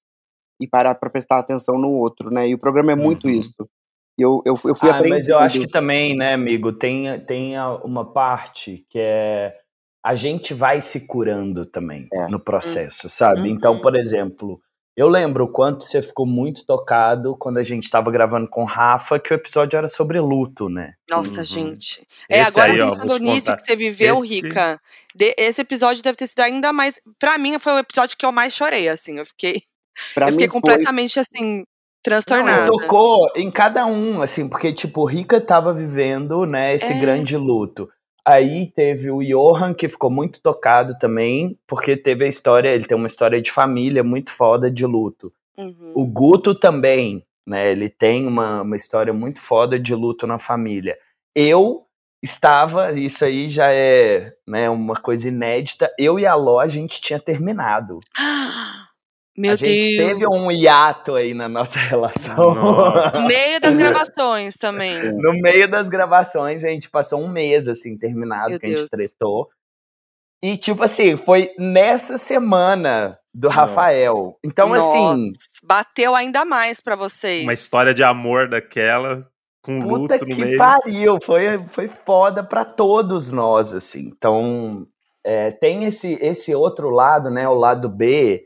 e parar pra prestar atenção no outro, né? E o programa é muito Uhum. isso. E Eu, eu, eu fui Ah, aprendendo. mas eu acho que também, né, amigo, tem, tem uma parte que é a gente vai se curando também É. no processo, sabe? Uhum. Então, por exemplo, eu lembro o quanto você ficou muito tocado quando a gente estava gravando com o Rafa, que o episódio era sobre luto, né? Nossa, Uhum. gente. É, Esse agora aí, pensando nisso que você viveu, Esse- Rica. de- esse episódio deve ter sido ainda mais. Pra mim, foi o episódio que eu mais chorei, assim. Eu fiquei, <laughs> Pra eu fiquei mim foi- completamente, assim, Não, transtornada. tocou em cada um, assim, porque, tipo, o Rica tava vivendo, né, esse É. grande luto. Aí teve o Johan, que ficou muito tocado também, porque teve a história, ele tem uma história de família muito foda de luto. Uhum. O Guto também, né? Ele tem uma, uma história muito foda de luto na família. Eu estava, isso aí já é né, uma coisa inédita. Eu e a Ló, a gente tinha terminado. <gasps> <gasps> Meu a gente Deus. teve um hiato aí na nossa <laughs> relação. No meio das <laughs> gravações também. no meio das gravações, a gente passou um mês assim, terminado, Meu que a gente Deus. tretou. E, tipo assim, foi nessa semana do Nossa. Rafael. Então, assim, Nossa, bateu ainda mais pra vocês. Uma história de amor daquela, com puta luto no que meio. pariu. Foi, foi foda pra todos nós, assim. Então, é, tem esse, esse outro lado, né? O lado B,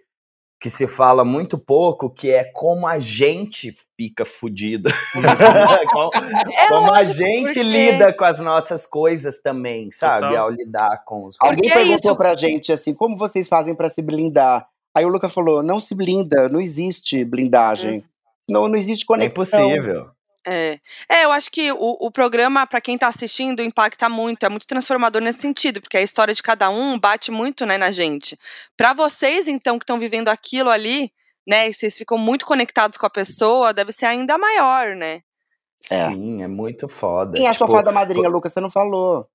que se fala muito pouco, que é como a gente fica fudido. <laughs> como É como a lógico, gente porque- lida com as nossas coisas também, sabe? Total. Ao lidar com os Porque Alguém é perguntou isso. pra gente assim, como vocês fazem pra se blindar? Aí o Luca falou, não se blinda, não existe blindagem. Não, não existe É conexão. impossível. É. é, eu acho que o, o programa, pra quem tá assistindo, impacta muito, é muito transformador nesse sentido, porque a história de cada um bate muito, né, na gente. Pra vocês, então, que estão vivendo aquilo ali, né, e vocês ficam muito conectados com a pessoa, deve ser ainda maior, né? É. Sim, é muito foda. Quem é a sua Tipo, fada madrinha, Lucas? Você não falou.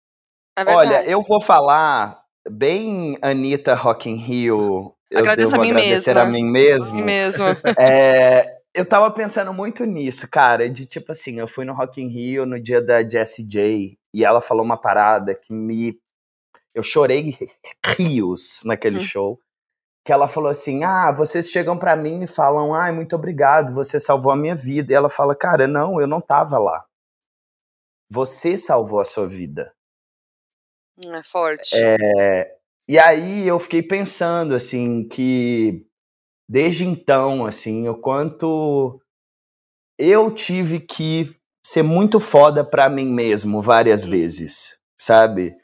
É. Olha, eu vou falar bem Anitta Rock in Rio. Eu Agradeço devo a mim agradecer mesma. a mim mesmo. mesmo. É, eu tava pensando muito nisso, cara, de tipo assim, eu fui no Rock in Rio no dia da Jessie J e ela falou uma parada que me eu chorei <laughs> rios naquele Hum. show. Que ela falou assim: "Ah, vocês chegam pra mim e falam: "Ai, muito obrigado, você salvou a minha vida". E ela fala: "Cara, não, eu não tava lá. Você salvou a sua vida". É forte. É, e aí eu fiquei pensando assim que desde então assim o quanto eu tive que ser muito foda pra mim mesmo várias vezes, sabe?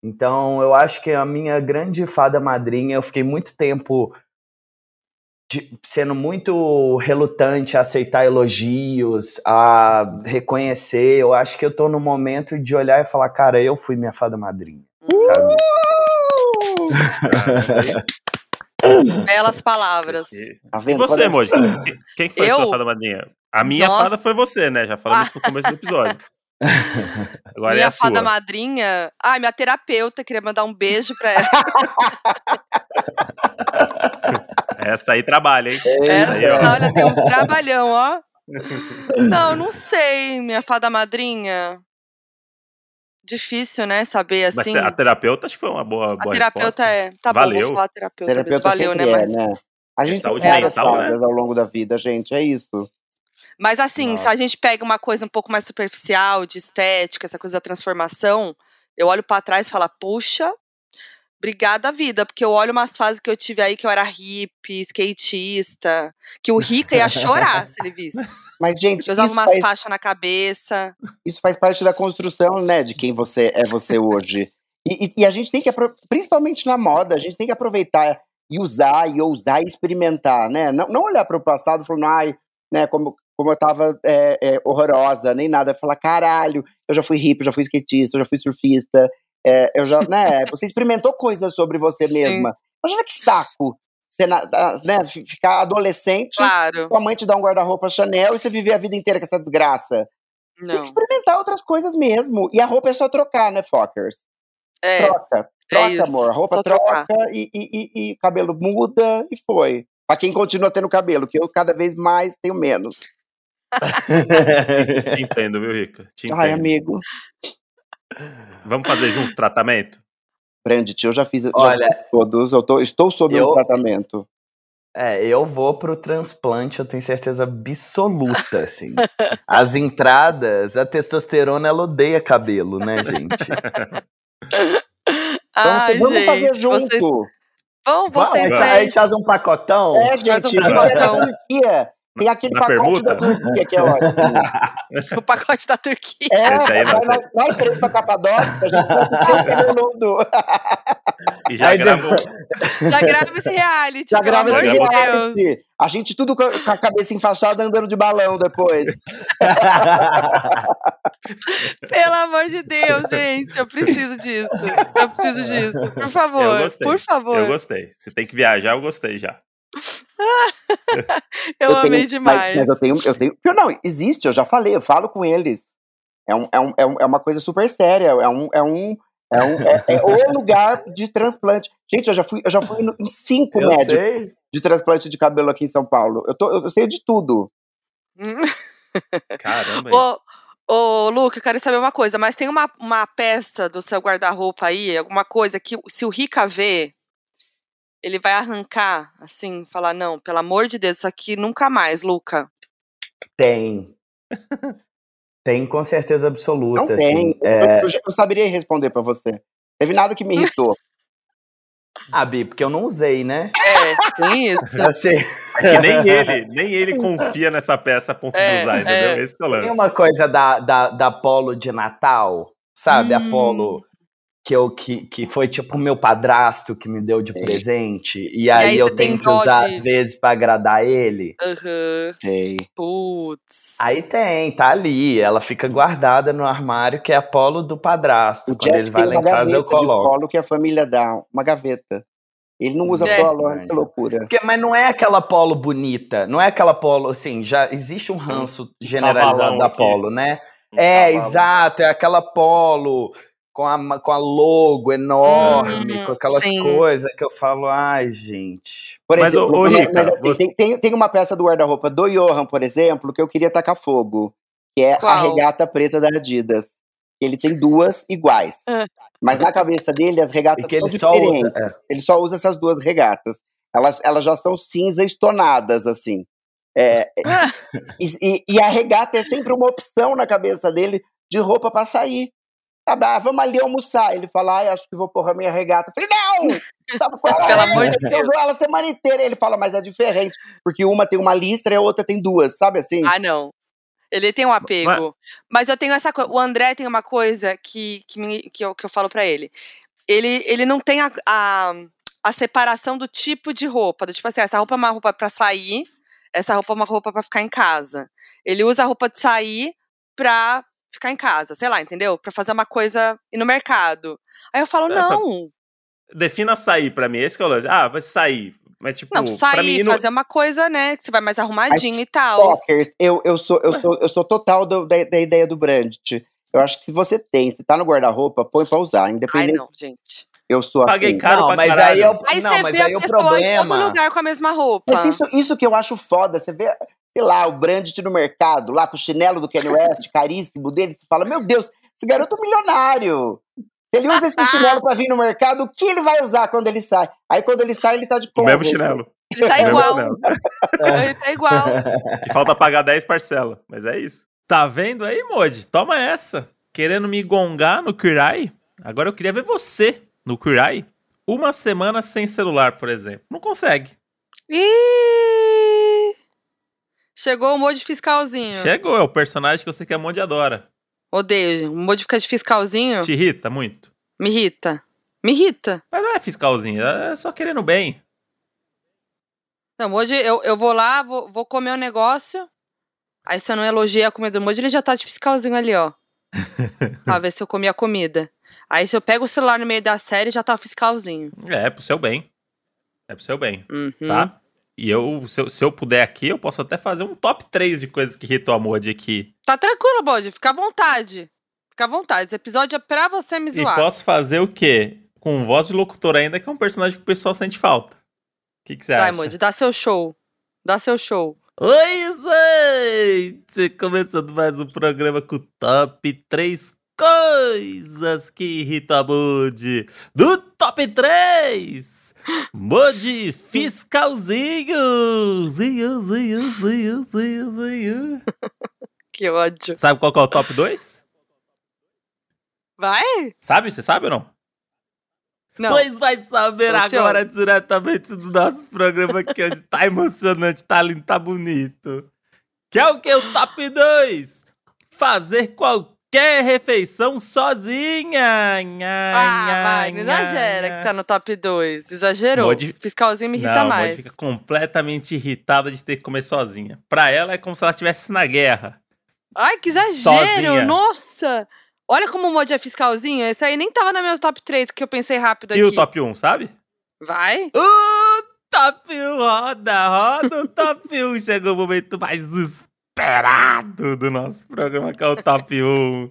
Então eu acho que a minha grande fada madrinha eu fiquei muito tempo de- sendo muito relutante a aceitar elogios, a reconhecer. Eu acho que eu tô no momento de olhar e falar, cara, eu fui minha fada madrinha, sabe? <laughs> Belas palavras. E Tá e você, Quando- Moji? Quem- Quem que foi a Eu? sua fada madrinha? A minha Nossa. fada foi você, né? Já falamos isso no começo do episódio. <laughs> Agora é minha a sua. fada madrinha. Ai, minha terapeuta, queria mandar um beijo pra ela. <laughs> Essa aí trabalha, hein? Essa, aí, ó. olha, tem um trabalhão, ó. <laughs> Não, não sei, minha fada madrinha. Difícil, né, saber Mas assim. a terapeuta acho que foi uma boa, A boa terapeuta resposta. é. Tá bom, Valeu. vou falar terapeuta. mesmo. Terapeuta Valeu, né? sempre Mas, é, né? A gente Saúde tem mental, né? ao longo da vida, gente, é isso. mas assim, se Nossa. a gente pega uma coisa um pouco mais superficial, de estética, essa coisa da transformação, eu olho pra trás e falo, puxa, obrigada vida, porque eu olho umas fases que eu tive aí que eu era hippie, skatista, que o Rica ia chorar se ele visse. Mas, gente, usava umas faz, faixas na cabeça. isso faz parte da construção, né, de quem você é você hoje. E, e- e a gente tem que, principalmente na moda, a gente tem que aproveitar e usar, e ousar e experimentar, né? Não, não olhar para o passado falando, ai, né, como, como eu tava é, é, horrorosa, nem nada. Falar, caralho, eu já fui hippie, eu já fui skatista, eu já fui surfista. é, eu já, né, <laughs> você experimentou coisas sobre você Sim. mesma. Imagina que saco, você, na- da- né, fi- ficar adolescente, Claro. sua mãe te dá um guarda-roupa Chanel e você viver a vida inteira com essa desgraça. Tem Não. que experimentar outras coisas mesmo. E a roupa é só trocar, né, Fockers? É, Troca. Troca, isso. amor. A roupa Só troca trocar. e, e, e, e cabelo muda e foi. Pra quem continua tendo cabelo, que eu cada vez mais tenho menos. <laughs> Te entendo, viu, Rica? Te Ai, entendo. amigo. Vamos fazer junto tratamento? Brandt, eu já fiz já Olha, fiz todos. Eu tô, estou sob eu- um tratamento. É, eu vou pro transplante, eu tenho certeza absoluta, assim. As entradas, a testosterona, ela odeia cabelo, né, gente? <laughs> Então Ai, vamos fazer gente, junto. vocês, Vamos, vocês a três. gente faz um pacotão? É, gente, a um pacotão. Turquia. Tem aquele Na pacote da permuta? Turquia que é ótimo. <laughs> O pacote da Turquia. É, Esse aí sei. nós, nós três pra Capadócia, a gente vai três cabeludo. E já Aí gravou. Já grava esse reality, Já pelo grava amor esse de Deus. reality. A gente tudo com a cabeça enfaixada andando de balão depois. <laughs> Pelo amor de Deus, gente. Eu preciso disso. Eu preciso disso. Por favor. Eu gostei. Por favor. Eu gostei. Se tem que viajar, eu gostei já. <laughs> Eu, tenho- amei mas- demais. Mas, eu tenho, eu tenho. eu Não, existe, eu já falei, eu falo com eles. É, um, é, um, é, um- é uma coisa super séria. É um. É um é, um, é, é o lugar de transplante. Gente, eu já fui, eu já fui em cinco Eu médicos sei. de transplante de cabelo aqui em São Paulo. Eu, tô, eu sei de tudo. <laughs> Caramba. Ô, Ô, Luca, eu quero saber uma coisa, mas tem uma, uma peça do seu guarda-roupa aí, alguma coisa que se o Rica ver, ele vai arrancar, assim, falar, não, pelo amor de Deus, isso aqui nunca mais, Luca. Tem. tem com certeza absoluta. Não tem. Assim, Eu- é... Eu, eu saberia responder pra você. Teve nada que me <laughs> irritou. Ah, Bi, porque eu não usei, né? É, tem isso. <laughs> Assim, É que nem ele, nem ele confia nessa peça a ponto É, de usar, entendeu? é. Esse que é o lance. tem uma coisa da, da, da Polo de Natal, sabe? A Hum. Polo que, eu, que, que foi tipo o meu padrasto que me deu de presente. E aí, aí eu tenho que usar de- às vezes pra agradar ele. Aham. Sei. Putz. Aí tem, tá ali. Ela fica guardada no armário, que é a Polo do padrasto. O Quando Jeff ele vai lá em casa, eu gaveta de coloco. polo que a família dá. Uma gaveta. Ele não usa É. polo, olha que loucura. Porque, mas não é aquela polo bonita, não é aquela polo, assim, já existe um ranço generalizado cavalão da aqui. polo, né? Um É, cavalo. exato, é aquela polo com a, com a logo enorme, Hum, com aquelas sim. coisas que eu falo, ai, gente. Por Mas, exemplo, ô, mas- Rica, mas assim, você- tem, tem, uma peça do guarda-roupa do Johan, por exemplo, que eu queria tacar fogo. Que é a Qual? regata preta da Adidas. Ele tem duas iguais. Ah. Mas na cabeça dele, as regatas são só usa, diferentes. Ele só usa essas duas regatas. Elas, elas já são cinza estonadas, assim. É, <laughs> Ah, e, e- e a regata é sempre uma opção na cabeça dele de roupa pra sair. Ah, vamos ali almoçar. Ele fala, ai, acho que vou pôr a minha regata. Eu falei, não! Sabe qual é? Pelo amor de Você usou ela a semana inteira. Ele fala, mas é diferente. Porque uma tem uma listra e a outra tem duas, sabe assim? Ah, não. Ele tem um apego. Mas eu tenho essa coisa. O André tem uma coisa que, que, me- que, eu, que eu falo pra ele. Ele, ele não tem a, a, a separação do tipo de roupa. Do tipo assim, essa roupa é uma roupa pra sair, essa roupa é uma roupa pra ficar em casa. Ele usa a roupa de sair pra ficar em casa, sei lá, entendeu? Pra fazer uma coisa ir no mercado. Aí eu falo, É, não, Defina sair pra mim, esse que é o lance. Ah, vai sair. Mas, tipo, não, pra sair, mim. não- fazer uma coisa, né? Que você vai mais arrumadinho e tal. Stalkers, eu, eu, sou, eu, sou, eu sou total do- da, da ideia do Brandt. Eu acho que se você tem, se tá no guarda-roupa, põe pra usar. Ai, Independente, não, gente. eu sou Paguei assim. caro não, pra mas caralho. aí eu, Aí não, você mas vê aí a o pessoa em todo problema. lugar com a mesma roupa. Mas isso, isso que eu acho foda, você vê, sei lá, o Brandt no mercado, lá com o chinelo do Kanye West, <laughs> caríssimo dele, você fala, meu Deus, esse garoto é um milionário. Se ele usa esse chinelo pra vir no mercado, o que ele vai usar quando ele sai? Aí quando ele sai, ele tá de O mesmo Converse. chinelo. Ele tá igual. <laughs> Ele tá igual. <laughs> Que falta pagar 10 parcelas. Mas é isso. Tá vendo aí, Mod? Toma essa. Querendo me gongar no Kirai? Agora eu queria ver você no Kirai. Uma semana sem celular, por exemplo. Não consegue. Ih! Chegou o Moji fiscalzinho. Chegou, é o personagem que você que é Mod adora. Odeio. O Moji fica de fiscalzinho Te irrita muito. me irrita. Me irrita. Mas não é fiscalzinho, é só querendo bem. Não, Moji, eu, eu vou lá, vou, vou comer um negócio. Aí se eu não elogiei a comida do Moji, ele já tá de fiscalzinho ali, ó. <laughs> pra ver se eu comi a comida. Aí se eu pego o celular no meio da série, já tá fiscalzinho. É, pro seu bem. É pro seu bem, Uhum. tá? E eu, se eu, se eu puder aqui, eu posso até fazer um top 3 de coisas que irritam a Mod aqui. Tá tranquilo, Moji. Fica à vontade. Fica à vontade. Esse episódio é pra você me E zoar. posso fazer o quê? Com voz de locutor ainda, que é um personagem que o pessoal sente falta. O que, que você Vai, acha? Moji, dá seu show. Dá seu show. Oi, gente! Começando mais um programa com o top 3 coisas que irritam a Moody. Do top 3! Moody fiscalzinho! Zinho, zinho, zinho, zinho, zinho. Que ódio. Sabe qual que é o top 2? Vai? Sabe? Você sabe ou não? Não. Pois vai saber Luciano. agora diretamente do nosso programa que hoje tá emocionante, tá lindo, tá bonito. Que é o que? O top 2. Fazer qualquer refeição sozinha. Nha, Ah, nha, vai, não exagera nha. que tá no top 2. Exagerou. Modi- Fiscalzinho me irrita Não, mais. Modi fica completamente irritada de ter que comer sozinha. Pra ela é como se ela estivesse na guerra. Ai, que exagero! Sozinha. Nossa! Olha como o Mod é fiscalzinho. Esse aí nem tava na minha top 3, que eu pensei rápido aqui. E o top 1, sabe? Vai? O top 1 roda, roda o top 1. <laughs> Chegou o momento mais esperado do nosso programa, que é o top 1.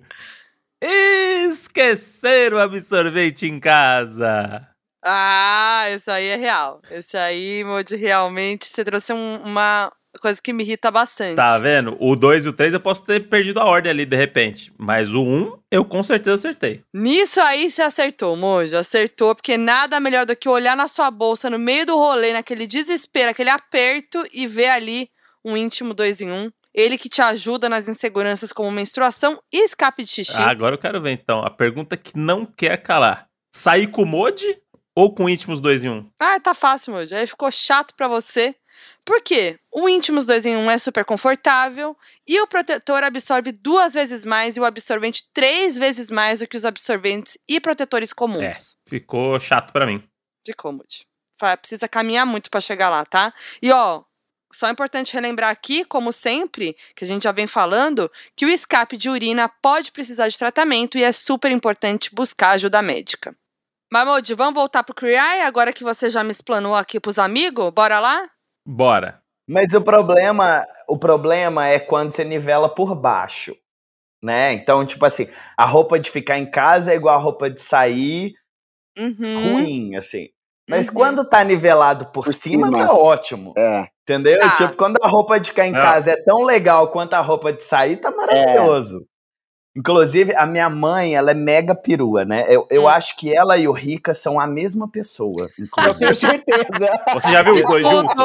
Esqueceram o absorvente em casa. Ah, isso aí é real. Esse aí, Mod, realmente, você trouxe um- uma, coisa que me irrita bastante. Tá vendo? O 2 e o 3 eu posso ter perdido a ordem ali de repente. Mas o 1 um, eu com certeza acertei. Nisso aí você acertou, Mojo. Acertou, porque nada melhor do que olhar na sua bolsa no meio do rolê, naquele desespero, aquele aperto e ver ali um íntimo 2 em 1. Um. Ele que te ajuda nas inseguranças como menstruação e escape de xixi. Ah, agora eu quero ver então. A pergunta que não quer calar: sair com o Modi ou com íntimos 2 em 1? Um? Ah, tá fácil, Mojo. Aí ficou chato pra você. Por quê? O íntimos 2 em 1 um é super confortável e o protetor absorve duas vezes mais e o absorvente três vezes mais do que os absorventes e protetores comuns. É, ficou chato para mim. De cômodo. Precisa caminhar muito para chegar lá, tá? E ó, só é importante relembrar aqui, como sempre, que a gente já vem falando, que o escape de urina pode precisar de tratamento e é super importante buscar ajuda médica. Mamode, vamos voltar pro Criai, agora que você já me explanou aqui pros amigos? Bora lá? Bora. Mas o problema, o problema é quando você nivela por baixo, né? Então, tipo assim, a roupa de ficar em casa é igual a roupa de sair Uhum. ruim, assim. Mas Uhum. quando tá nivelado por, Por cima, cima. tá ótimo. É. Entendeu? Tá. Tipo, quando a roupa de ficar em Não. casa é tão legal quanto a roupa de sair, tá maravilhoso. Inclusive, a minha mãe, ela é mega perua, né? Eu, eu Hum. acho que ela e o Rica são a mesma pessoa. Eu inclusive. tenho certeza. Você já viu os dois juntos?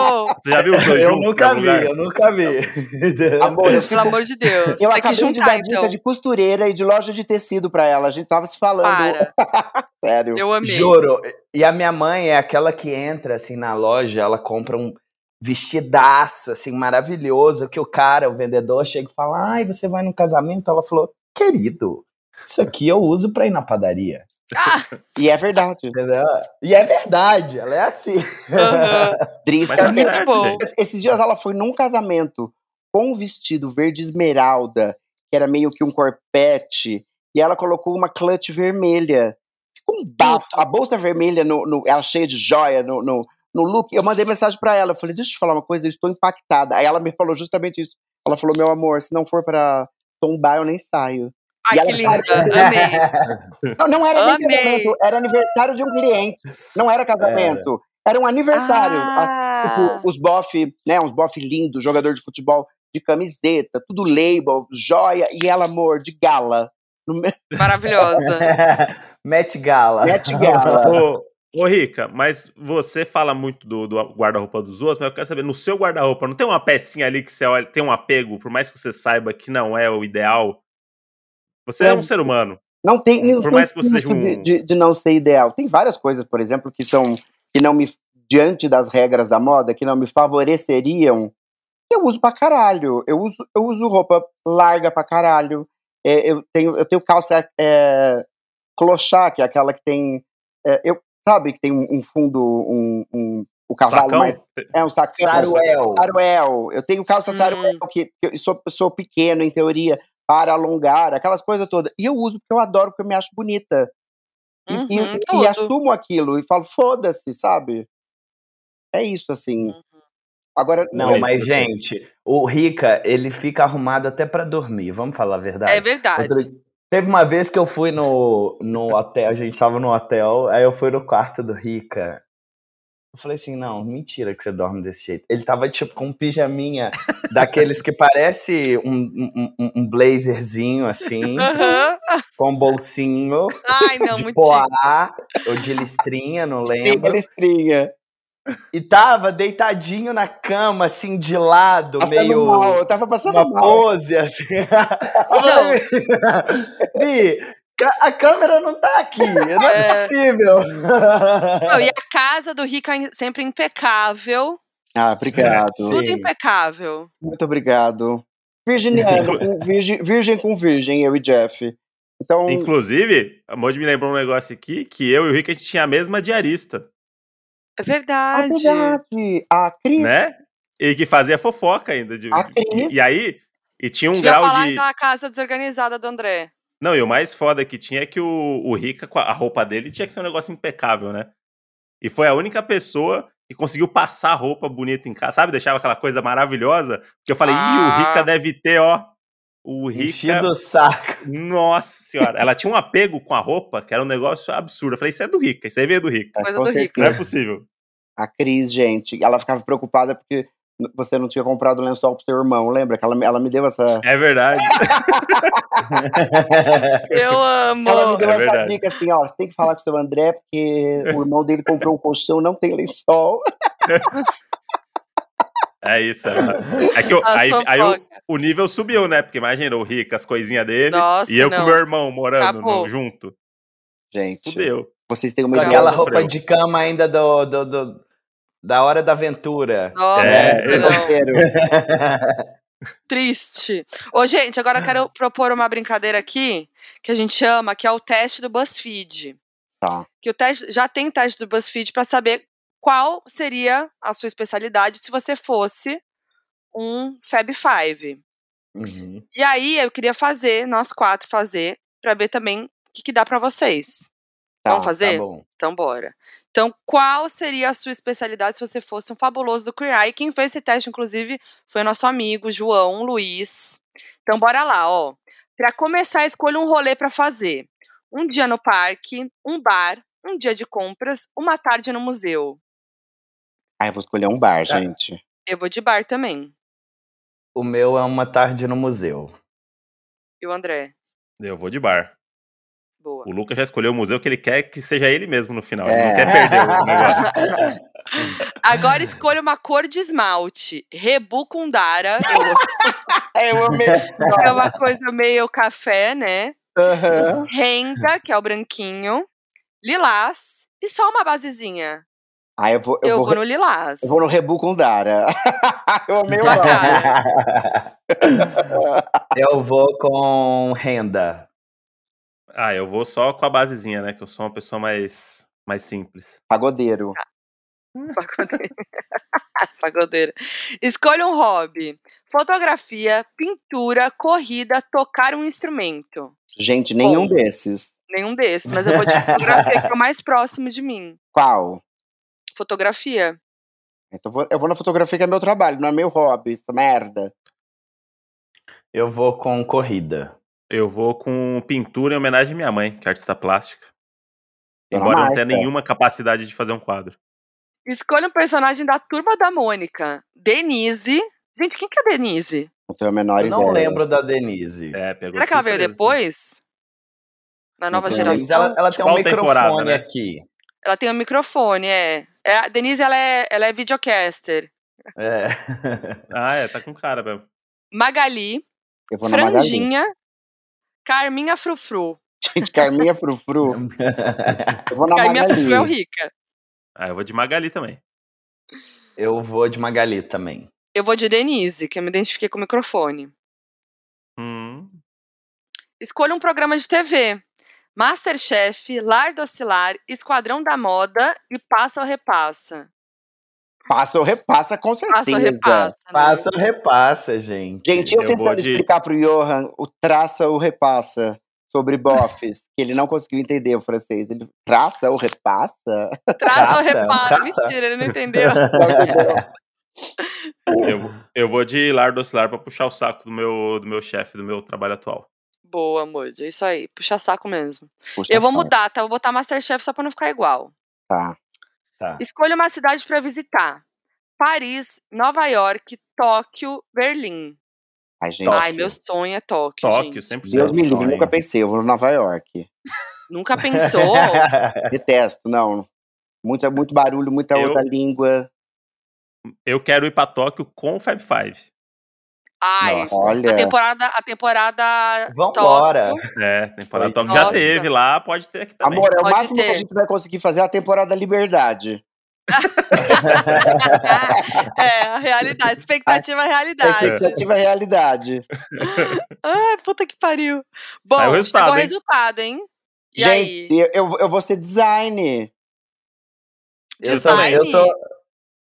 Você já viu os dois eu juntos? nunca em algum vi, lugar? eu nunca vi. Amor, eu, Pelo amor de Deus. eu acabei de juntar, dar então. dica de costureira e de loja de tecido pra ela. A gente tava se falando. Para. <laughs> Sério. Eu amei. Juro. E a minha mãe é aquela que entra assim na loja, ela compra um vestidaço assim maravilhoso que o cara, o vendedor chega e fala: "Ai, você vai num casamento?" Ela falou: "Querido, isso aqui eu uso pra ir na padaria." Ah, E é verdade. Entendeu? E é verdade, ela é assim. aham. <laughs> Dris Mas tá Muito certo, bom. gente. Esses dias ela foi num casamento com um vestido verde esmeralda, que era meio que um corpete, e ela colocou uma clutch vermelha. Ficou um bafo. A bolsa vermelha, no, no- ela cheia de joia no, no, no look. Eu mandei mensagem pra ela. Eu falei, deixa eu te falar uma coisa, eu estou impactada. Aí ela me falou justamente isso. Ela falou, meu amor, se não for pra tombar, eu nem saio. Ai, que linda. Amei. Não, não era nem Amei. casamento, era aniversário de um cliente. Não era casamento. Era, um aniversário. A- Ah, Tipo, os bofe, né? Uns bofe lindos, jogador de futebol de camiseta, tudo label, joia, e ela, amor, de gala. Maravilhosa. <laughs> Met Gala. Met Gala. <laughs> Ô, ô, Rica, mas você fala muito do, do guarda-roupa dos outros, mas eu quero saber, no seu guarda-roupa, não tem uma pecinha ali que você olha, tem um apego, por mais que você saiba que não é o ideal? Você é, É. um ser humano. Não tem não Por mais tem que você seja um- de, de- de não ser ideal. Tem várias coisas, por exemplo, que são que não me diante das regras da moda, que não me favoreceriam. Eu uso pra caralho. Eu uso, eu uso roupa larga pra caralho. É, eu tenho eu tenho calça é, clochá, que é aquela que tem é, eu sabe que tem um, um fundo um, um- o cavalo Sacão? mais é um sacão Saruel. Saruel. Eu tenho calça Hum. saruel, que, que eu sou, sou pequeno, em teoria, para alongar, aquelas coisas todas. E eu uso porque eu adoro, porque eu me acho bonita. E, Uhum, e- e assumo aquilo e falo, foda-se, sabe? É isso, assim. Uhum. Agora, Não, Oi. mas gente, o Rica, ele fica arrumado até pra dormir, vamos falar a verdade. É verdade. Outro- Teve uma vez que eu fui no, no hotel, a gente tava no hotel, aí eu fui no quarto do Rica. Eu falei assim, não, mentira que você dorme desse jeito. Ele tava tipo com um pijaminha <laughs> daqueles que parece um, um, um- blazerzinho assim, Aham. <laughs> com um bolsinho Ai, não, de poá ou de listrinha, não lembro. listrinha. E tava deitadinho na cama, assim, de lado, Passando meio mal, eu tava passando uma mal. pose, assim. <laughs> <laughs> Bi, ca- a câmera não tá aqui, não é, É. possível. Não, e <laughs> a casa do Rica é sempre impecável. Ah, obrigado. Sim. Tudo impecável. Muito obrigado. Virginiano, com virgem, virgem com virgem, eu e Jeff. Então, Inclusive, a Moji me lembrou um negócio aqui, que eu e o Rica, a gente tinha a mesma diarista, É verdade. verdade. A Cris né? E que fazia fofoca ainda. De, A Cris. e, e aí, e tinha um Devia grau falar de... daquela casa desorganizada do André. Não, e o mais foda que tinha é que o, o Rica, com a roupa dele, tinha que ser um negócio impecável, né? E foi a única pessoa que conseguiu passar roupa bonita em casa, sabe? Deixava aquela coisa maravilhosa. Que eu falei, ih, o Ah. Rica deve ter, ó. O Rica. Enchido o saco. Nossa senhora. Ela tinha um apego com a roupa que era um negócio absurdo. Eu falei, isso é do Rica, isso aí veio do Rica. Coisa com do certeza. Não é possível. A Cris, gente, ela ficava preocupada porque você não tinha comprado lençol pro seu irmão, lembra? Que ela, ela me deu essa. É verdade. <laughs> Eu amo. Ela me deu É essa verdade. dica assim, ó, você tem que falar com o seu André, porque o irmão dele comprou um colchão, não tem lençol. <laughs> É isso. É, é que eu- aí, aí o, fofocas. o nível subiu, né? Porque imagina o Rick, as coisinhas dele, Nossa, e eu não. com meu irmão morando no- junto. Gente, Fudeu. vocês têm uma aquela roupa de cama ainda do, do, do- da hora da aventura. Nossa, É. Exagero. <laughs> Triste. Ô, gente, agora eu quero propor uma brincadeira aqui que a gente chama, que é o teste do BuzzFeed. Tá. Que o teste já tem teste do BuzzFeed para saber qual seria a sua especialidade se você fosse um Fab Five. Uhum. E aí eu queria fazer, nós quatro fazer, para ver também o que, que dá para vocês. Tá, Vamos fazer? Tá bom. Então, bora. Então, qual seria a sua especialidade se você fosse um fabuloso do Queer Eye? Quem fez esse teste, inclusive, foi o nosso amigo João Luiz. Então, bora lá, ó. Para começar, escolha um rolê para fazer. Um dia no parque, um bar, um dia de compras, uma tarde no museu. Ah, eu vou escolher um bar, Tá. gente. Eu vou de bar também. O meu é uma tarde no museu. E o André? Eu vou de bar. Boa. O Lucas já escolheu o museu que ele quer que seja ele mesmo no final. É. Ele não quer perder o <laughs> negócio. Agora escolha uma cor de esmalte. Rebu com Dara. <laughs> Eu amei. é uma coisa meio café, né? Renda, que é o branquinho. Lilás. E só uma basezinha. Ah, eu vou, eu Eu, vou, vou no lilás. eu vou no Rebu com Dara. <laughs> eu amei o cara. Eu vou com renda. Ah, eu vou só com a basezinha, né? Que eu sou uma pessoa mais, mais simples. Pagodeiro. <laughs> <laughs> Pagodeira. Pagodeira. Escolha um hobby. Fotografia, pintura, corrida, tocar um instrumento. Gente, nenhum Bom. desses. Nenhum desses, mas eu vou de fotografia, que <laughs> é o mais próximo de mim. Qual? Fotografia. Então eu vou, eu vou na fotografia que é meu trabalho, não é meu hobby, essa merda. Eu vou com corrida. Eu vou com pintura em homenagem à minha mãe, que é artista plástica. Dona Embora eu não tenha nenhuma capacidade de fazer um quadro. Escolha um personagem da turma da Mônica. Denise. Gente, quem que é Denise? Não tenho a menor Eu ideia. não lembro da Denise. É, pegou Será que ela veio depois? Na nova tenho geração? Ela, ela tem um qual temporada, microfone né? aqui. Ela tem um microfone, é. é a Denise, ela é, ela é videocaster. É. Ah, é, tá com cara mesmo. Magali, Eu vou na Magali. Franjinha, Carminha Frufru. Gente, Carminha Frufru. Eu vou na Carminha Magali. Frufru é o rica. Ah, eu vou de Magali também. Eu vou de Magali também. Eu vou de Denise, que eu me identifiquei com o microfone. Hum, Escolha um programa de TV. Masterchef, Lar do Oscilar, Esquadrão da Moda e Passa ou Repassa. Passa ou repassa, com certeza. Passa ou Repassa. né? Passa ou repassa, gente. Gente, eu, Eu tentando de- explicar pro Johan o traça ou repassa sobre bofes, que ele não conseguiu entender o francês. Ele traça ou repassa? Traça ou repassa. traça. Mentira, ele não entendeu. <laughs> eu, eu vou de Lar do Oscilar pra puxar o saco do meu, do meu chefe, do meu trabalho atual. Boa, Moody. É isso aí. Puxa saco mesmo. Puxa Eu vou saco. mudar, tá? Eu vou botar Masterchef só pra não ficar igual. Tá. Tá. Escolha uma cidade pra visitar. Paris, Nova York, Tóquio, Berlim. Ai, gente. Ai, meu sonho é Tóquio, Tóquio, gente. 100%. Deus me livre, sonho. nunca pensei. Eu vou no Nova York. Nunca pensou? <laughs> Detesto, não. Muito, muito barulho, muita Eu- outra língua. Eu quero ir pra Tóquio com o Fab Five. Ai. Olha. a temporada, a temporada Vambora. Tóquio. É, temporada. Tóquio já teve lá, pode ter aqui também. Amor, é o Pode máximo que ter. a gente vai conseguir fazer é a temporada Liberdade. <laughs> é, a realidade. Expectativa é A realidade. expectativa é realidade. Ai, puta que pariu. Bom, Saiu o resultado, chegou o hein? resultado, hein? E aí? gente, eu, eu, eu vou ser design. Eu sou, Design? eu sou,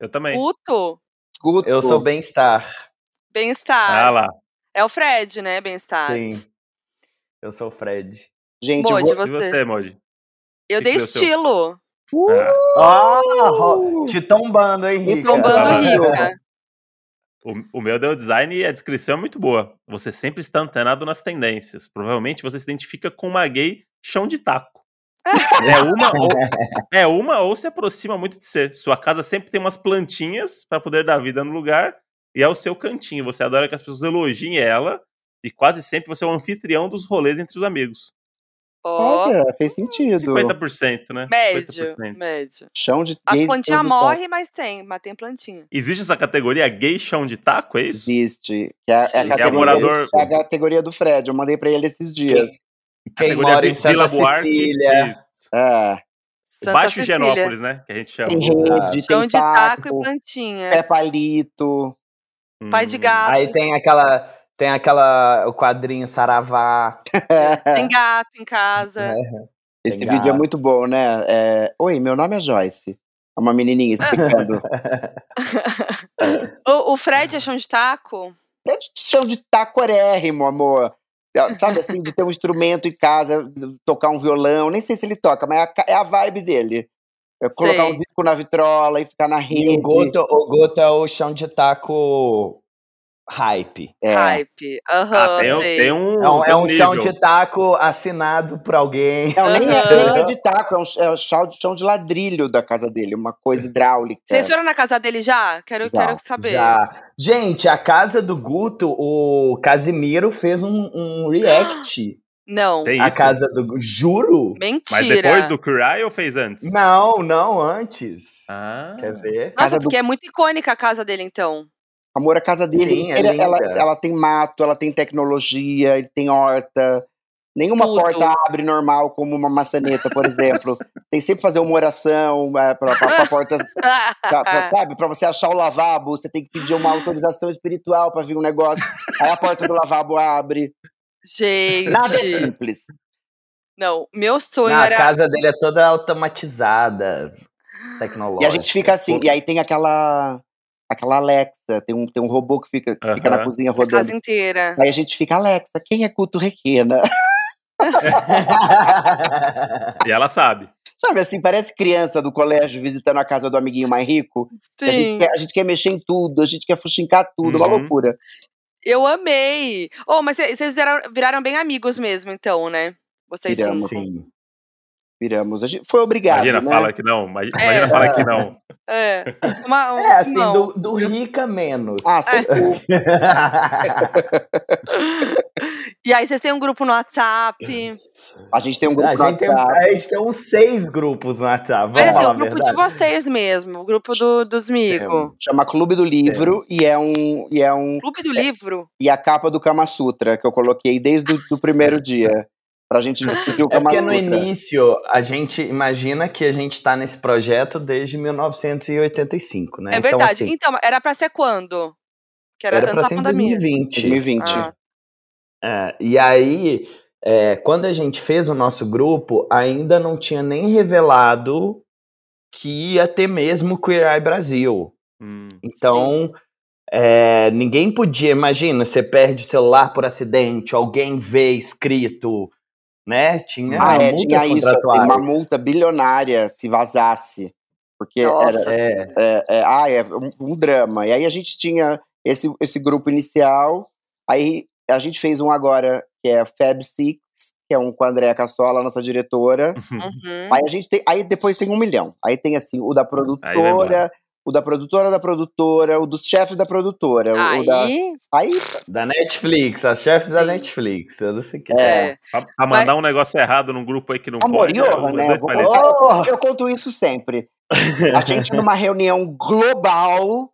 Eu também. Guto, Escuto. eu sou bem-estar. Bem-estar. Ah lá. É o Fred, né? Bem-estar. Sim. Eu sou o Fred. Gente, eu Moody, vou... E você. você, Moji? Eu que dei que estilo. Ah, Ah, ro- te tombando, hein, Rica? Tombando Ah, rica. <laughs> o, o meu deu design e a descrição é muito boa. Você sempre está antenado nas tendências. Provavelmente você se identifica com uma gay chão de taco. É uma, ou, é uma ou se aproxima muito de ser. Sua casa sempre tem umas plantinhas para poder dar vida no lugar e é o seu cantinho. Você adora que as pessoas elogiem ela e quase sempre você é o anfitrião dos rolês entre os amigos. Ó, Olha, fez sentido. 50%, né? médio, 50%. médio. Chão de chão de taco. morrem, mas tem, mas tem plantinha. Existe essa categoria gay chão de taco, é isso? Existe. Que é, é a. É categoria morador- do, é a categoria do Fred. Eu mandei pra ele esses dias. Quem Categoria mora em Vila Santa Buarque, Cecília. isso. É. Santa Baixo Cecília. Higienópolis, né? Que a gente chama. Tem rede, Chão tem de taco e taco, plantinhas. pé palito. Pai de Hum. gato. Aí tem aquela. Tem aquela. O quadrinho Saravá. <laughs> Tem gato em casa. Esse Tem vídeo é gato. muito bom, né? É, Oi, meu nome é Joyce. É uma menininha explicando. <laughs> O, o Fred é chão de taco? É de chão de tacorérrimo, amor. É, Sabe assim, de ter um instrumento em casa, tocar um violão. Nem sei se ele toca, mas é a, é a vibe dele. É colocar Sei. um disco na vitrola e ficar na E rede. o Goto, o Goto é o chão de taco hype. É. Hype. Aham, Ah, tem, um- tem um. É um, tem é um chão de taco assinado por alguém. Não, nem é, nem é de taco, é um é um chão de, chão de ladrilho da casa dele, uma coisa hidráulica. Vocês foram na casa dele já? Quero, Já, quero saber. Já. Gente, a casa do Guto, o Casimiro fez um, um react. Não. Tem a isso. casa do Juro? Mentira. Mas depois do Cry ou fez antes? Não, não, antes. Ah. Quer ver? Nossa, Casa do- porque é muito icônica a casa dele, então. Amor, a casa dele, Sim, é ele- ela, linda. ela tem mato, ela tem tecnologia, ele tem horta. Nenhuma Tudo. porta abre normal como uma maçaneta, por exemplo. <laughs> tem sempre que fazer uma oração é, pra, pra, pra porta, pra- pra- <laughs> sabe? Pra você achar o lavabo, você tem que pedir uma autorização espiritual pra vir um negócio. Aí a porta do lavabo abre. Gente. Nada é simples. Não, meu sonho Não, a era. casa dele é toda automatizada, tecnológica. E a gente fica assim, e aí tem aquela aquela Alexa, tem um, tem um robô que fica, fica na cozinha A rodando. casa inteira. Aí a gente fica, Alexa, quem é culto requena? <laughs> E ela sabe. Sabe assim, parece criança do colégio visitando a casa do amiguinho mais rico. A gente, Sim. quer, a gente quer mexer em tudo, a gente quer fuxincar tudo, uma Uhum. loucura. Eu amei. Oh, mas cê- vocês viraram, viraram bem amigos mesmo, então, né? Vocês Viramos. cinco. Sim. Viramos. A gente foi obrigado. Imagina, né? fala que não. Imagina, É. imagina fala que não. <laughs> É. Uma, um, É, assim, não. do, do rica menos. Ah, sempre. <laughs> <laughs> E aí vocês têm um grupo no WhatsApp. A gente tem um grupo a, no gente tem, WhatsApp. a gente tem uns seis grupos no WhatsApp. Vamos Mas assim, o a grupo de vocês mesmo, o grupo do, dos Migo. Chama Clube do Livro e é um e é um Clube do livro? e a capa do Kama Sutra que eu coloquei desde o primeiro dia pra gente <laughs> discutir o É Kama porque Sutra. no início a gente imagina que a gente tá nesse projeto desde 1985, né? É então, verdade. assim, Então, era pra ser quando? Que era, era antes da em pandemia. 2020. 2020. Ah, É, e aí, é, quando a gente fez o nosso grupo, ainda não tinha nem revelado que ia ter mesmo Queer Eye Brasil. Hum. Então, é, ninguém podia, imagina, você perde o celular por acidente, alguém vê escrito, né? Tinha Ah, é, tinha isso, assim, uma multa bilionária se vazasse. Porque Nossa, era, É, é, é, ah, é um, um drama. E aí a gente tinha esse, esse grupo inicial, aí a gente fez um agora, que é Fab Six, que é um com a Andréa Cassola, nossa diretora. uhum. Aí a gente tem, aí depois tem um milhão. Aí tem assim, o da Aí produtora, o da produtora da produtora, o dos chefes da produtora. o- o da, Aí, aí da Netflix, as chefes da Sim. Netflix, eu não sei o que. É. é. Pra, pra mandar um negócio errado num grupo aí que não Amor, pode. e é né? Oh! eu conto isso sempre. A gente numa reunião global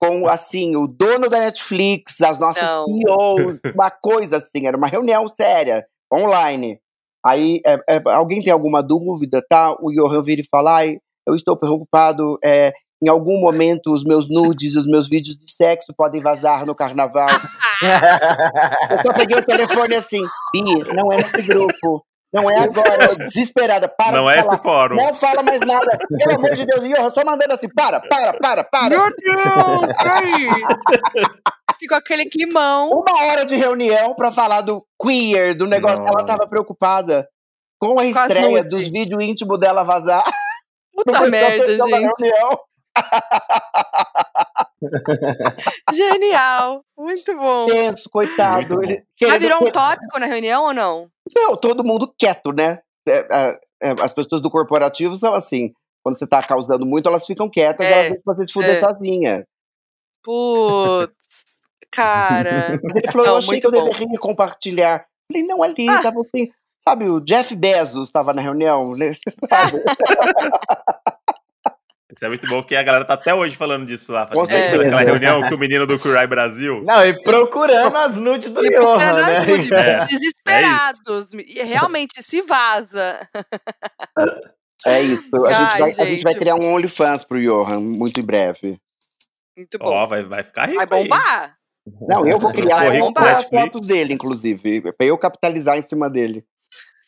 com, assim, o dono da Netflix, as nossas Não. CEOs, <laughs> uma coisa assim, era uma reunião séria, online. Aí, é, é, alguém tem alguma dúvida, tá? O Johan vira e fala, ai, eu estou preocupado, é, em algum momento os meus nudes, os meus vídeos de sexo podem vazar no carnaval. <laughs> Eu só peguei o telefone assim, Bi, não é nesse grupo. Não é agora, desesperada. Para Não de é falar. esse fórum. Não fala mais nada. Pelo amor de Deus. E eu só mandando assim, para, para, para, para. Meu Deus, peraí. Ficou aquele climão. Uma hora de reunião pra falar do queer, do negócio. Nossa. Ela tava preocupada com a as estreia dos vídeos íntimos dela vazar. Não Puta merda, gente. reunião. <laughs> Genial. Muito bom. Tenso, coitado. Muito Ele, bom. Mas querendo virou um tópico na reunião ou não? Não, todo mundo quieto, né? É, é, é, as pessoas do corporativo são assim. Quando você tá causando muito, elas ficam quietas, É, elas deixam você se fuder é. sozinha. Putz. cara. Mas ele falou, Não, eu achei que eu bom. deveria compartilhar. Falei, não, ali, Ah. tava assim. Sabe, o Jeff Bezos estava na reunião, né? <laughs> Sabe? <laughs> Isso é muito bom que a galera tá até hoje falando disso lá. Com Faz tempo, certeza. Naquela reunião com o menino do Kurai Brasil. Não, e procurando as nudes do Johan, procurando né? as nudes, É. desesperados. E realmente, se vaza. É isso. A, Ai, gente vai, a gente vai gente. criar um OnlyFans pro Johan muito em breve. Muito Ó, bom. vai, vai ficar rico Vai aí. bombar. Não, eu vou criar Vai eu vou bombar. criar fotos dele, inclusive, pra eu capitalizar em cima dele.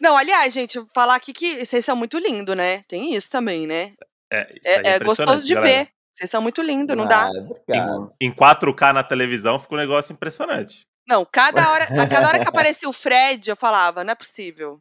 Não, aliás, gente, falar aqui que vocês são muito lindos, né? Tem isso também, né? É, É, é impressionante, gostoso de galera. ver. Vocês são muito lindos, não dá? Ah, obrigado. Em 4K na televisão fica um negócio impressionante. Não, cada hora, a cada hora que <laughs> aparecia o Fred, eu falava, não é possível.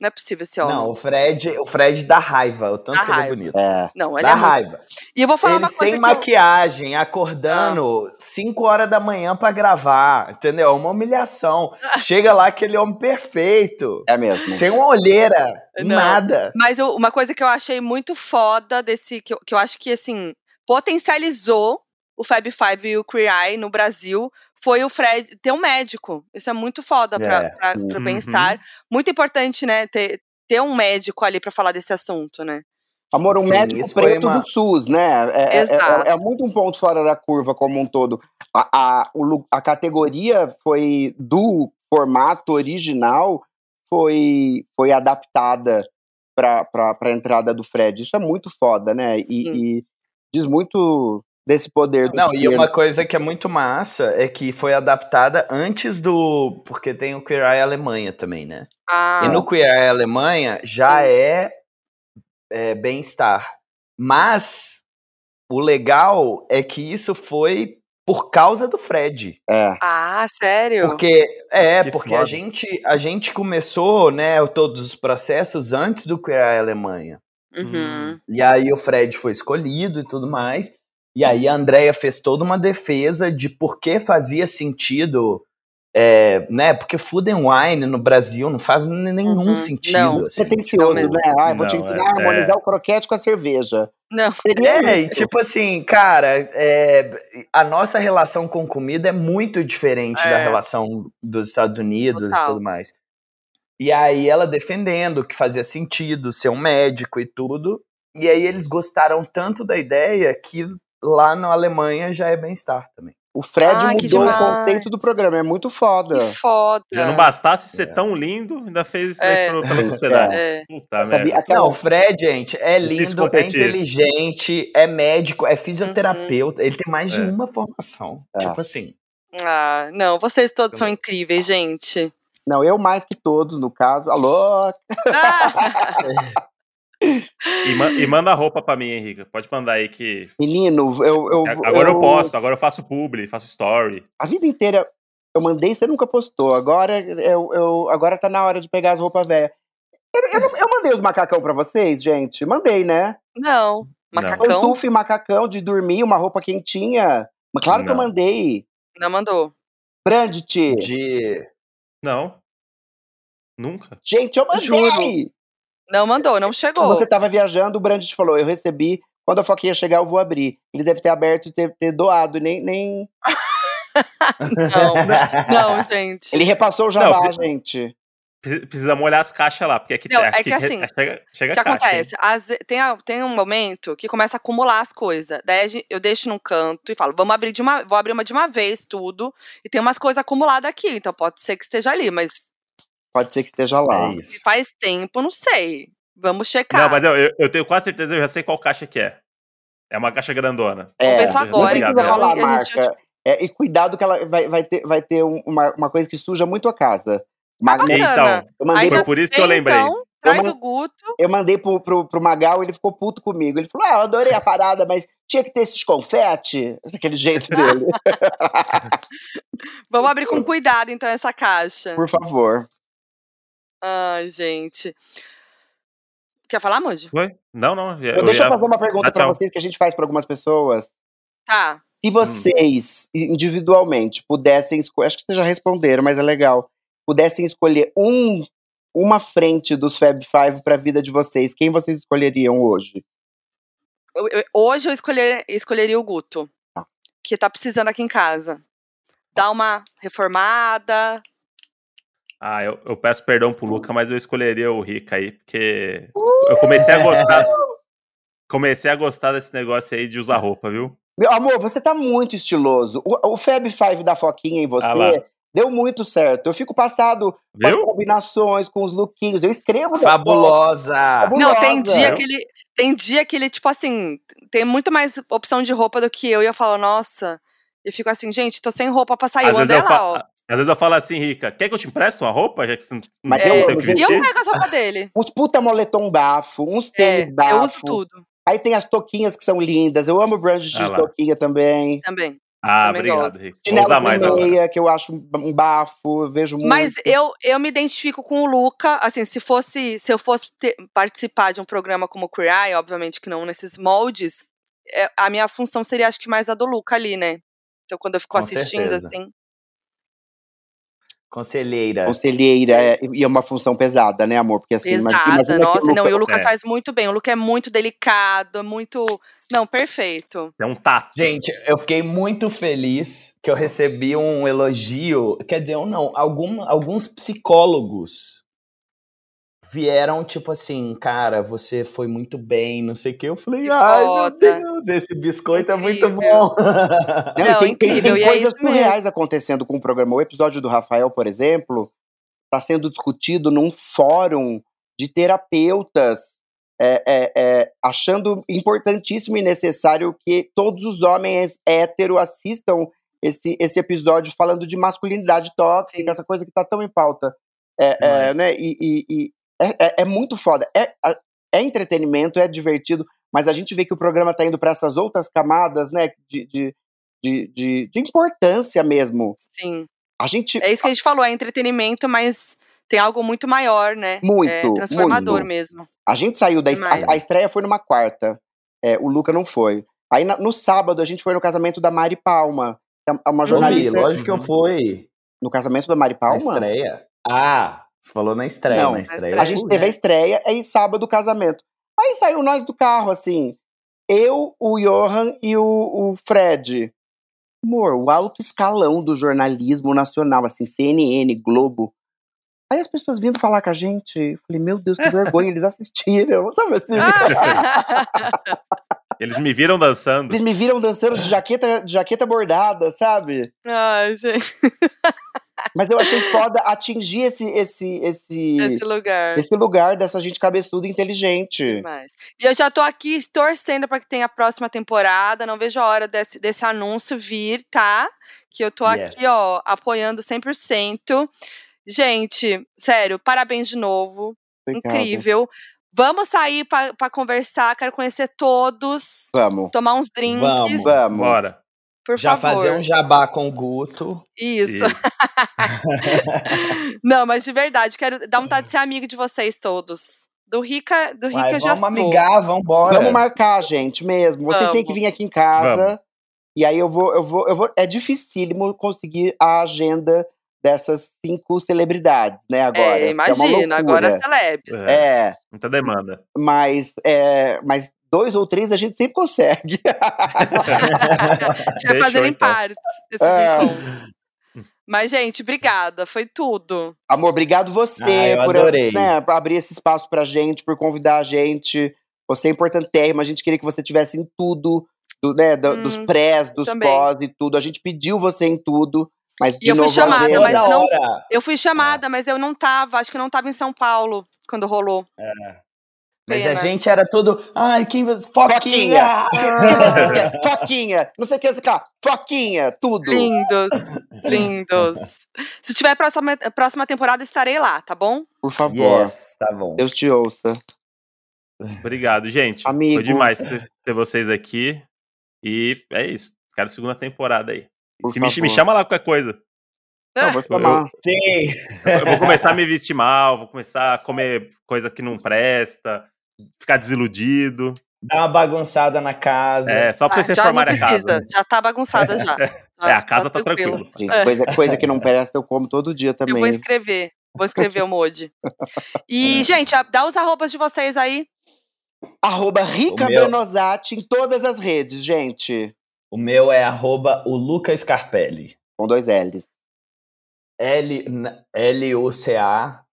Não é possível esse homem. Não, o Fred, o Fred dá raiva, o tanto Dá que ele é raiva. bonito. É. Não, ele Dá é muito... raiva. E eu vou falar ele uma coisa sem que eu... maquiagem, acordando 5 horas da manhã pra gravar, entendeu? É Uma humilhação. Chega lá aquele homem perfeito, É mesmo. sem uma olheira, Não. nada. Mas eu- uma coisa que eu achei muito foda desse. Que eu, que eu acho que, assim, potencializou o Fab Five e o Queer Eye no Brasil foi o Fred ter um médico. Isso é muito foda pra, É. pro Uhum. bem-estar. Muito importante, né? Ter, ter um médico ali pra falar desse assunto, né? Amor, um Sim, médico preto uma- do SUS, né? É, é- Exato. é- é muito um ponto fora da curva como um todo. A, a, o a categoria foi do formato original foi, foi adaptada para a entrada do Fred. Isso é muito foda, né? E, e diz muito desse poder do Não, e queer. uma coisa que é muito massa é que foi adaptada antes do. Porque tem o Queer Eye Alemanha também, né? Ah, E no Queer Eye Alemanha já é, é bem-estar. Mas o legal é que isso foi por causa do Fred. É. ah, sério? Porque é, Que porque foda. a gente a gente começou, né, todos os processos antes do Queer Eye Alemanha. Uhum. E aí o Fred foi escolhido e tudo mais. E aí a Andrea fez toda uma defesa de por que fazia sentido, é, né? Porque food and wine no Brasil não faz nenhum Uhum. sentido. Não. assim, Pretencioso, né? Ah, eu vou te Não, ensinar é- a harmonizar o croquete com a cerveja. Não. É, e tipo assim, cara, é, a nossa relação com comida é muito diferente da É. relação dos Estados Unidos Total. e tudo mais. E aí ela defendendo que fazia sentido ser um médico e tudo. E aí eles gostaram tanto da ideia que lá na Alemanha já é bem-estar também. O Fred Ah, que mudou o conceito do programa, é muito foda. Que foda. Já não bastasse ser É. tão lindo, ainda fez isso É. pela <laughs> sociedade. É. Puta Sabia- merda. Não, o Fred, gente, é lindo, é inteligente, é médico, é fisioterapeuta. Ele tem mais de É. uma formação. É. Tipo assim. Ah, não, vocês todos são incríveis, gente. Não, eu mais que todos, no caso. Alô? Ah, <laughs> <laughs> E, ma- e manda a roupa pra mim, Henrique. Pode mandar aí que. Menino, eu. eu Agora eu posto, agora eu faço publi, faço story. A vida inteira eu mandei, você nunca postou. Agora eu, eu agora tá na hora de pegar as roupas velhas. Eu, eu, não- eu mandei os macacão pra vocês, gente? Mandei, né? não, macacão Pantufa e macacão de dormir, uma roupa quentinha. Mas claro que eu Não. mandei. não mandou. Brandt. De. Não. Nunca. Gente, eu mandei. Juro. Não mandou, não chegou. Você tava viajando, o Brandt falou, eu recebi. Quando a Foquinha chegar, eu vou abrir. Ele deve ter aberto e ter, ter doado, nem, nem. <laughs> Não, não, gente. Ele repassou o jabá, Não, gente. Preci- Precisa molhar as caixas lá, porque aqui, Não, aqui é que assim, chega, chega O que acontece? Ve- tem, tem um momento que começa a acumular as coisas. Daí eu deixo num canto e falo, vamos abrir de uma. Vou abrir uma de uma vez, tudo. E tem umas coisas acumuladas aqui. Então pode ser que esteja ali, mas Pode ser que esteja lá. É faz tempo, não sei. Vamos checar. Não, mas eu, eu, eu tenho quase certeza, eu já sei qual caixa que é. É uma caixa grandona. É, Vamos ver só não agora, precisa então. falar a e marca. É, e cuidado que ela vai, vai ter, vai ter um- uma, uma coisa que suja muito a casa. Mag- bacana. Então, eu mandei, por isso que eu lembrei. Então, traz man- o Guto. eu mandei pro, pro, pro Magal, ele ficou puto comigo. Ele falou: Ah, eu adorei a parada, mas tinha que ter esses confete. Daquele jeito dele. <laughs> Vamos abrir com cuidado, então, essa caixa. Por favor. Ai, gente. Quer falar, Moody? Foi? Não, não. Eu deixa eu ia- fazer uma pergunta tchau. vocês que a gente faz pra algumas pessoas. Tá. Se vocês, individualmente, pudessem escolher. Acho que vocês já responderam, mas é legal. Pudessem escolher um, uma frente dos Fab Five pra vida de vocês, quem vocês escolheriam hoje? Eu- eu- hoje eu escolher- escolheria o Guto. Tá. Que tá precisando aqui em casa. dar uma reformada. Ah, eu, eu peço perdão pro Luca, mas eu escolheria o Rica aí, porque eu comecei a gostar. <laughs> Comecei a gostar desse negócio aí de usar roupa, viu? Meu amor, você tá muito estiloso. O, o Fab Five da Foquinha em Ah você deu muito certo. Eu fico passado com as Viu? combinações, com os lookinhos. Eu escrevo Fabulosa. Fabulosa. Não, tem dia que ele. Tem dia que ele, tipo assim, tem muito mais opção de roupa do que eu. E eu falo, nossa. Eu fico assim, gente, tô sem roupa pra sair. Às O vezes, André eu lá, ó. Às vezes eu falo assim, Rica, quer que eu te empreste uma roupa? Já que você não, Mas não eu- tem o que E eu pego as roupas dele. <laughs> Uns puta moletom bafo, uns É, tênis bafo. eu uso tudo Aí tem as toquinhas que são lindas. Eu amo brand de Ah toquinha também. também. Ah, também obrigado, gosto. Rica. Vou Chinelo usar mais agora. meia, que eu acho um bafo, eu vejo muito. Mas eu, eu me identifico com o Luca, assim, se fosse, se eu fosse ter- participar de um programa como o Queer Eye, obviamente que não nesses moldes, é, a minha função seria acho que mais a do Luca ali, né? Então quando eu fico Com assistindo, certeza. assim. Conselheira. Conselheira, é, e é uma função pesada, né, amor? Porque assim, imagina- Pesada, imagina que nossa, não, e o Luca- Lucas É. faz muito bem. O Luca é muito delicado, muito. Não, perfeito. É um tato. Gente, eu fiquei muito feliz que eu recebi um elogio. Quer dizer, não, algum, alguns psicólogos vieram, tipo assim, cara, você foi muito bem, não sei o que. Eu falei, Que ai, foda. meu Deus, esse biscoito é muito Incrível. bom. Não, e Não, tem, incrível, tem é coisas surreais acontecendo com o programa. O episódio do Rafael, por exemplo, está sendo discutido num fórum de terapeutas, é, é, é, achando importantíssimo e necessário que todos os homens hétero assistam esse, esse episódio falando de masculinidade tóxica, Sim. essa coisa que está tão em pauta. É, é, né? E, e- e é, é- é muito foda. É, é entretenimento, é divertido, mas a gente vê que o programa tá indo para essas outras camadas, né? De, de, de, de, de importância mesmo. Sim. A gente. É isso que a gente falou, é entretenimento, mas tem algo muito maior, né? Muito, É transformador muito. mesmo. A gente saiu da. est- Demais. A, a estreia foi numa quarta. É, o Luca não foi. Aí na- no sábado a gente foi no casamento da Mari Palma. que é uma jornalista. lógico que eu Uhum. fui. No casamento da Mari Na Palma? estreia. Ah, você falou na estreia. Não, na estreia. A gente fui. teve a estreia, aí sábado o casamento. Aí saiu nós do carro, assim. Eu, o Johan e o, o Fred. Amor, o alto escalão do jornalismo nacional, assim, CNN, Globo. Aí as pessoas vindo falar com a gente. Eu falei, meu Deus, que vergonha, eles assistiram, <laughs> sabe assim? <laughs> Eles me viram dançando. Eles me viram dançando de jaqueta, de jaqueta bordada, sabe? Ai, gente, <laughs> Mas eu achei foda atingir esse, esse, esse, esse lugar. esse lugar dessa gente cabeçuda e inteligente. Demais. E eu já tô aqui torcendo pra que tenha a próxima temporada. Não vejo a hora desse, desse anúncio vir, tá? Que eu tô Yes. aqui, ó, apoiando 100%. Gente, sério, parabéns de novo. Obrigado. Incrível. Vamos sair pra pra conversar. Quero conhecer todos. Vamos. Tomar uns drinks. Vamos. Vamos. Bora. Por Já favor. fazer um jabá com o Guto. Isso. Isso. <laughs> Não, mas de verdade, quero dar vontade de ser amigo de vocês todos. Do Rica, do Rica Vai, já vamos sou. amigar, vambora. Vamos marcar, gente, mesmo. Vocês têm que Vamos. vir aqui em casa. E aí eu vou, eu vou, eu vou. É dificílimo conseguir a agenda dessas cinco celebridades, né? Agora. É, imagina, agora loucura. celebres. É, É, Muita demanda. mas, é, mas dois ou três a gente sempre consegue. A gente vai Fechou, fazer em então. partes esses É. Mas, gente, obrigada. Foi tudo. Amor, obrigado você Ah, por né, por abrir esse espaço pra gente, por convidar a gente. Você é importantérrimo. A gente queria que você tivesse em tudo, do, né, do- dos Hum, prés, dos também. pós e tudo. A gente pediu você em tudo. Mas E eu fui novo, chamada, mas não-. Eu fui chamada, mas eu não tava. Acho que eu não tava em São Paulo quando rolou. Mas Pena. a gente era tudo. Ai, quem você. Foquinha! Foquinha! <laughs> Foquinha! Não sei o que, sei lá. Foquinha! Tudo! Lindos, <laughs> lindos. Se tiver próxima, próxima temporada, estarei lá, tá bom? Por favor. Yes, tá bom. Deus te ouça. Obrigado, gente. Amigo. Foi demais ter, ter vocês aqui. E é isso. Quero segunda temporada aí. Por Se me, favor. me chama lá qualquer coisa. Não, vou Eu- chamar. Sim. Eu vou começar a me vestir mal, vou começar a comer coisa que não presta, ficar desiludido. Dá uma bagunçada na casa. É, só pra Ah, vocês já não reformarem a precisa, casa. já tá bagunçada <laughs> já. É, a casa tá tranquilo. Gente, É. coisa, coisa que não presta, eu como todo dia Eu também. vou escrever. Vou escrever o Modi. <laughs> E, gente, a- dá os arrobas de vocês aí. Arroba Rica Bernozatti em todas as redes, gente. O meu é arroba o Luca Scarpelli. Com dois L's. L, L-U-C-A.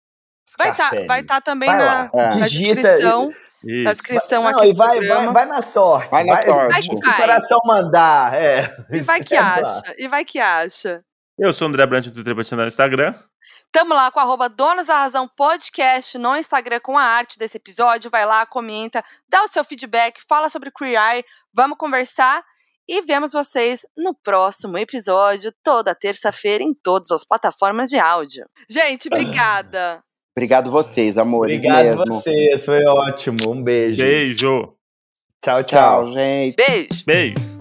Vai estar Scarpelli. vai tá também Vai na, É. na digita. descrição. Na Isso. descrição Não, aqui e do vai, vai, vai na sorte. Vai na sorte. Vai o coração mandar, é. E vai que <laughs> Vai lá. acha. E vai que acha. Eu sou o André Brant do Twitter Platina no Instagram. Tamo lá com arroba Donos da Razão Podcast no Instagram com a arte desse episódio. Vai lá, comenta, dá o seu feedback, fala sobre Queer Eye, vamos conversar e vemos vocês no próximo episódio, toda terça-feira, em todas as plataformas de áudio. Gente, obrigada. Obrigado vocês, amores. Obrigado mesmo. vocês, foi ótimo. Um beijo. Beijo. Tchau, tchau. Tchau, gente. Beijo. Beijo.